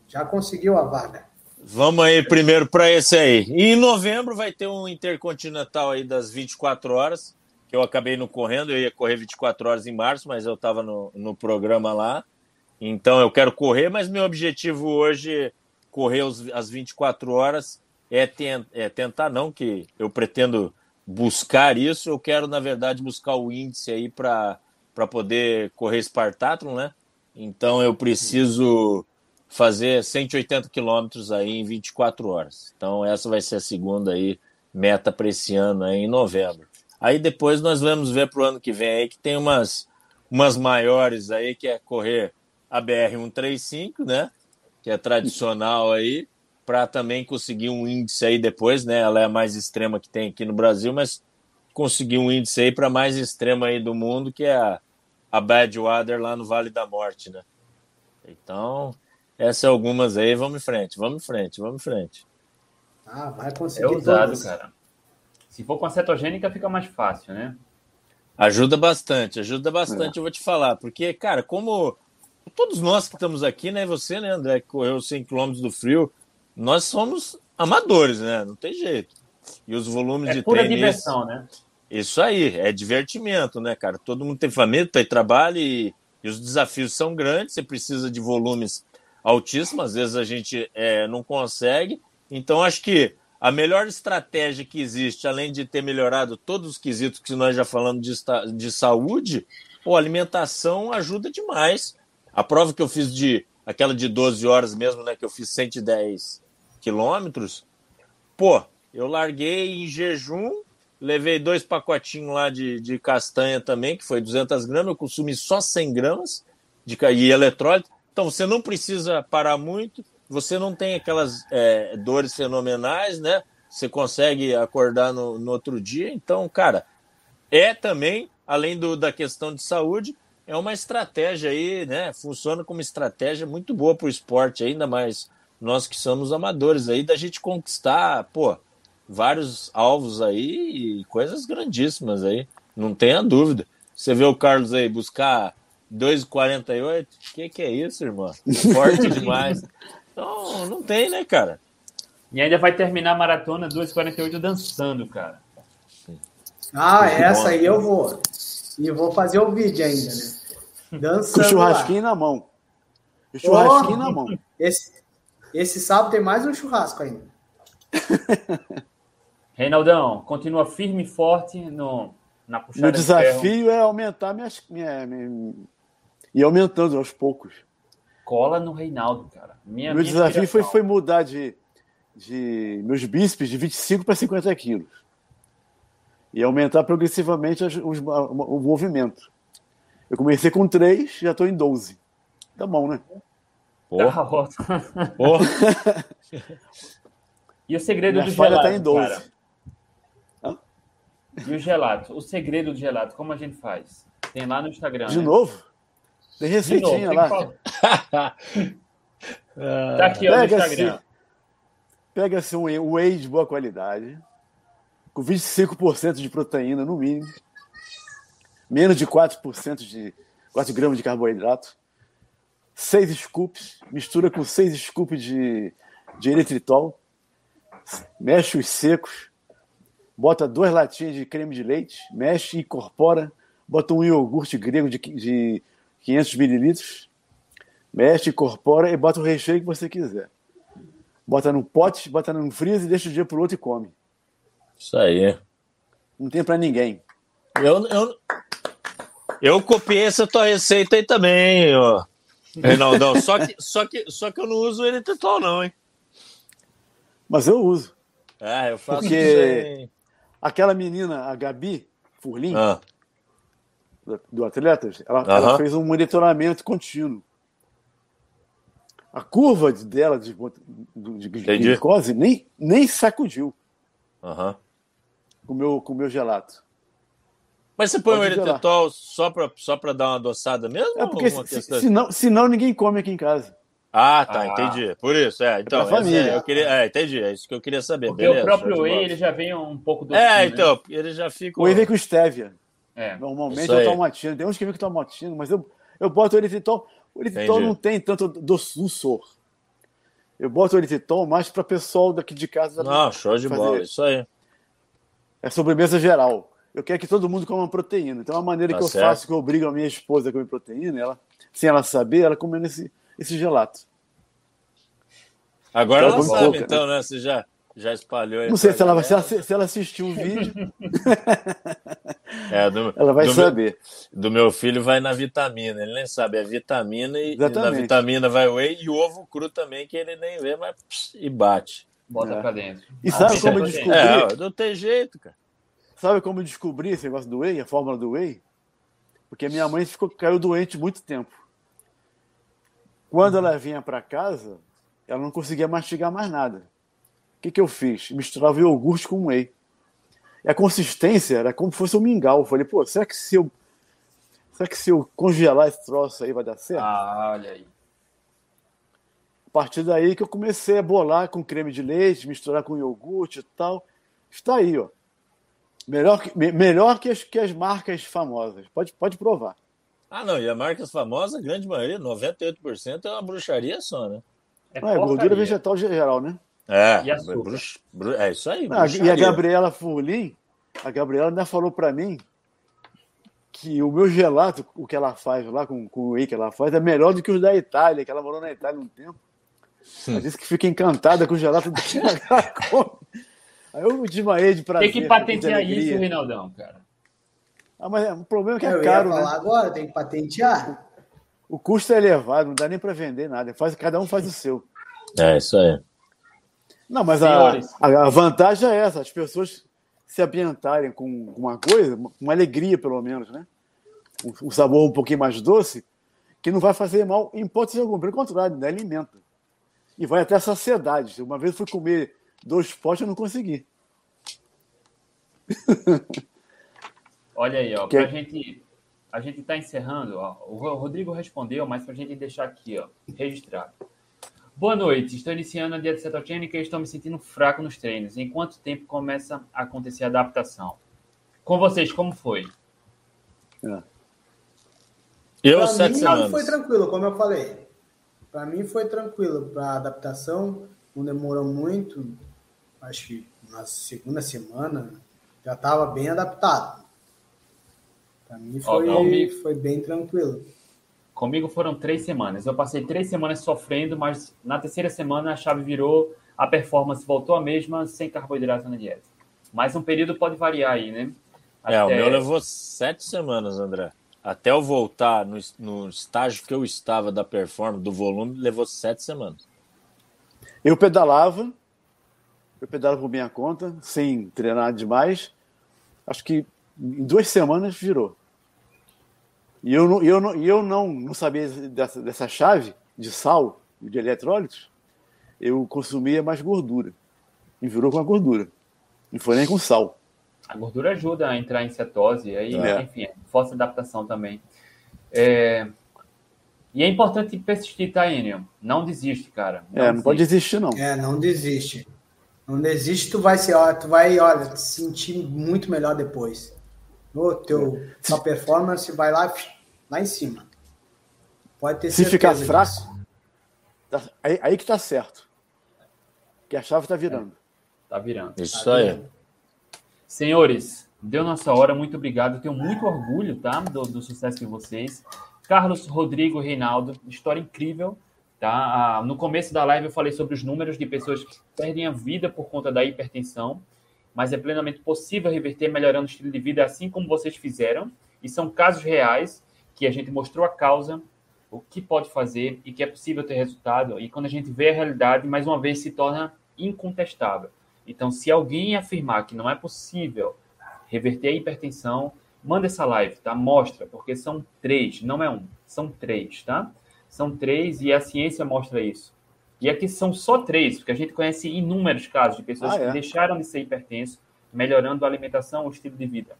Já conseguiu a vaga. Vamos aí primeiro para esse aí. E em novembro vai ter um intercontinental aí das 24 horas, que eu acabei não correndo, eu ia correr 24 horas em março, mas eu estava no, no programa lá. Então eu quero correr, mas meu objetivo hoje, correr os, as 24 horas, é, ten- é tentar, não que eu pretendo buscar isso, eu quero, na verdade, buscar o índice aí para poder correr Spartathlon, né? Então eu preciso fazer 180 quilômetros aí em 24 horas. Então essa vai ser a segunda aí meta para esse ano aí em novembro. Aí depois nós vamos ver para o ano que vem aí que tem umas umas maiores aí que é correr a BR 135, né? Que é tradicional aí para também conseguir um índice aí depois, né? Ela é a mais extrema que tem aqui no Brasil, mas conseguir um índice aí para mais extrema aí do mundo, que é a, a Badwater lá no Vale da Morte, né? Então, essas algumas aí, vamos em frente, vamos em frente, vamos em frente. Ah, vai conseguir. É usado, todas. cara. Se for com a cetogênica, fica mais fácil, né? Ajuda bastante, ajuda bastante, eu vou te falar, porque, cara, como todos nós que estamos aqui, né, você, né, André, que correu 100 km do frio, nós somos amadores, né, não tem jeito. E os volumes É de pura treino... diversão, né? Isso aí, é divertimento, né, cara? Todo mundo tem família, tem trabalho e, e os desafios são grandes, você precisa de volumes altíssimos, às vezes a gente é, não consegue. Então, acho que a melhor estratégia que existe, além de ter melhorado todos os quesitos que nós já falamos de, de saúde, pô, alimentação ajuda demais. A prova que eu fiz de aquela de 12 horas mesmo, né, que eu fiz 110 quilômetros, pô, eu larguei em jejum, levei dois pacotinhos lá de, de castanha também, que foi 200 gramas, eu consumi só 100 gramas de e eletrólito. Então você não precisa parar muito, você não tem aquelas é, dores fenomenais, né? Você consegue acordar no, no outro dia. Então, cara, é também, além do, da questão de saúde, é uma estratégia aí, né? Funciona como estratégia muito boa para o esporte, ainda mais nós que somos amadores aí, da gente conquistar, pô, vários alvos aí e coisas grandíssimas aí, não tenha dúvida. Você vê o Carlos aí buscar 2,48, o que, que é isso, irmão? Forte demais. Então, não tem, né, cara? E ainda vai terminar a maratona 2,48 dançando, cara. Ah, Muito essa bom. aí eu vou. E vou fazer o vídeo ainda, né? Com Dançando. o churrasquinho na mão. O churrasquinho na mão. lá. Esse, esse sábado tem mais um churrasco ainda. Reinaldão, continua firme e forte no, na puxada Meu de ferro. desafio é aumentar minhas. Minha, minha- e aumentando aos poucos. Cola no Reinaldo, cara. Minha, Meu minha desafio foi, foi mudar de, de meus bíceps de 25 para 50 quilos. E aumentar progressivamente os- a- o movimento. Eu comecei com 3, já estou em 12. Tá bom, né? Porra, Tá porra. E o segredo Minha do gelato, tá em 12. cara? Hã? E o gelato? O segredo do gelato, como a gente faz? Tem lá no Instagram, De né? novo? Tem De novo, receitinha tem lá. que falar. Tá aqui, ó, no Pega Instagram. assim, pega-se um whey de boa qualidade, com 25% de proteína no mínimo, menos de 4% de 4 gramas de carboidrato, 6 scoops, mistura com 6 scoops de, de eritritol, mexe os secos, bota duas latinhas de creme de leite, mexe e incorpora, bota um iogurte grego de, de 500 mililitros, mexe, incorpora e bota o recheio que você quiser. Bota no pote, bota no freezer, deixa o dia pro outro e come. Isso aí. Não tem para ninguém. Eu, eu, eu copiei essa tua receita aí também, ó. Reinaldão. Só que, só, que, só que eu não uso ele total, não, hein? Mas eu uso. Ah, eu faço Porque-. Aquela menina, a Gabi Furlim, Ah, do, Atletas, ela, Aham. ela fez um monitoramento contínuo. A curva de- dela de, de, de glicose nem, nem sacudiu aham. com o meu, com o meu gelato. Mas você põe o Pode gelar. eritritol só pra, só pra dar uma adoçada mesmo? É ou porque alguma se, questão- senão, senão ninguém come aqui em casa. Ah, tá, Ah. entendi. Por isso, é. Então, pra família. essa é, eu queria, é, entendi. É isso que eu queria saber. Porque beleza, o próprio whey, ele já vem um pouco do É, então, ele já fica. O whey vem com stevia. É. Normalmente Isso eu tomo matino. Tem uns que vem que tomam matino, mas eu, eu boto o eritritol. O eritritol não tem tanto doçor. Eu boto o eritritol mais para pessoal daqui de casa. Não, show de bola, isso aí. É sobremesa geral. Eu quero que todo mundo coma proteína. Então, a maneira Tá que eu certo. faço, que eu obrigo a minha esposa a comer proteína, ela, sem ela saber, ela comendo esse, esse gelato. Agora Ela ela come sabe, pouca, então, né? Você já, já espalhou aí Não sei se ela, vai- se, ela, se ela assistiu o vídeo, É, do, ela vai do meu- saber. do meu filho vai na vitamina. Ele nem sabe, é vitamina e, e na vitamina vai o whey e o ovo cru também, que ele nem vê, mas pss, e bate. Bota É. pra dentro. E sabe Aumenta como eu a descobri? proteína. É, não tem jeito, cara. Sabe como eu descobri esse negócio do whey, a fórmula do whey? Porque a minha mãe ficou, caiu doente muito tempo. Quando ela vinha para casa, ela não conseguia mastigar mais nada. O que, que eu fiz? Misturava iogurte com whey. E a consistência era como se fosse um mingau. Eu falei, pô, será que se eu, será que se eu congelar esse troço aí vai dar certo? Ah, olha aí. A partir daí que eu comecei a bolar com creme de leite, misturar com iogurte e tal. Está aí, ó. Melhor que, me- melhor que, as, que as marcas famosas. Pode, pode provar. Ah, não, e a marcas famosas, a grande maioria, 98% é uma bruxaria só, né? É, Ah, é gordura vegetal geral, né? É, E açúcar? é isso aí. Ah, e a. Gabriela Furlim, a Gabriela ainda falou para mim que o meu gelato, o que ela faz lá com, com o whey que ela faz, é melhor do que os da Itália, que ela morou na Itália um tempo. Ela disse que fica encantada com o gelato que ela come. Aí eu desmaiei de prazer. Tem que patentear isso, Reinaldão, cara. Ah, mas é, o problema é que é eu caro, ia né? falar agora, tem que patentear. O custo é elevado, não dá nem para vender nada. Faz, cada um faz o seu. É isso aí. Não, mas a, a, a vantagem é essa, as pessoas se ambientarem com uma coisa, uma alegria pelo menos, né? Um, um sabor um pouquinho mais doce, que não vai fazer mal em hipótese alguma, pelo contrário, né? alimenta. E vai até a saciedade. Uma vez eu fui comer dois potes, eu não consegui. Olha aí, ó, Que- pra gente. A gente tá encerrando, ó. O Ro- Rodrigo respondeu, mas pra gente deixar aqui, ó, registrado. Boa noite, estou iniciando a dieta cetogênica e estou me sentindo fraco nos treinos. Em quanto tempo começa a acontecer a adaptação? Com vocês, como foi? Eu, Pra sete mim semanas. foi tranquilo, como eu falei. Para mim foi tranquilo. Para adaptação, não demorou muito. Acho que na segunda semana já estava bem adaptado. Para mim Ó, foi, Dalmi- foi bem tranquilo. Comigo foram três semanas. Eu passei três semanas sofrendo, mas na terceira semana a chave virou, a performance voltou a mesma, sem carboidrato na dieta. Mas um período pode variar aí, né? É, o Até- meu levou sete semanas, André. Até eu voltar no, no estágio que eu estava da performance, do volume, levou sete semanas. Eu pedalava, eu pedalava por minha conta, sem treinar demais. Acho que em duas semanas virou. E eu não, eu não, e eu não, não sabia dessa, dessa chave de sal e de eletrólitos. Eu consumia mais gordura. E virou com a gordura. Não foi nem com sal. A gordura ajuda a entrar em cetose, aí, É. enfim, força adaptação também. É, E é importante persistir, tá, Enio? Não desiste, cara. é, não pode desiste. existir, não. É, não desiste. Não desiste, tu vai ser, ó, tu vai, olha, te sentir muito melhor depois. O teu, tua performance vai lá, lá em cima. Pode ter Se ficar disso. fraco, tá- aí, aí que tá certo. Que a chave tá virando. Tá virando. Isso Tá aí. vendo? Senhores, deu nossa hora, muito obrigado. Tenho muito orgulho, tá? Do, do sucesso de vocês. Carlos, Rodrigo, Reinaldo, história incrível, tá? Ah, no começo da live eu falei sobre os números de pessoas que perdem a vida por conta da hipertensão, mas é plenamente possível reverter melhorando o estilo de vida, assim como vocês fizeram. E são casos reais que a gente mostrou a causa, o que pode fazer e que é possível ter resultado. E quando a gente vê a realidade, mais uma vez se torna incontestável. Então, se alguém afirmar que não é possível reverter a hipertensão, manda essa live, tá? Mostra, porque são três, não é um, são três, tá? São três e a ciência mostra isso. E aqui são só três, porque a gente conhece inúmeros casos de pessoas Ah, que é? deixaram de ser hipertenso, melhorando a alimentação, o estilo de vida,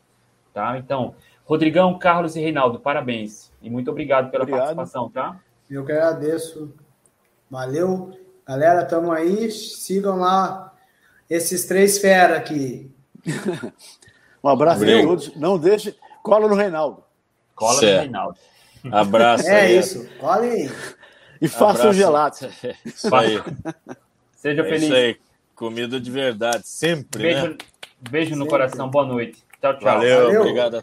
tá? Então, Rodrigão, Carlos e Reinaldo, parabéns e muito obrigado pela Obrigado. participação, tá? Eu que agradeço. Valeu. Galera, tamo aí. Sigam lá esses três fera aqui. Um abraço a Obrigado. todos. Não deixe. Cola no Reinaldo. Cola no Certo. Reinaldo. Abraço. É aí. isso. Olhem aí. E faça o gelato. Isso aí. Seja É feliz. isso aí. Comida de verdade, sempre, né? Beijo, beijo no Sempre. coração. Boa noite. Tchau, tchau. Valeu, Valeu. obrigado a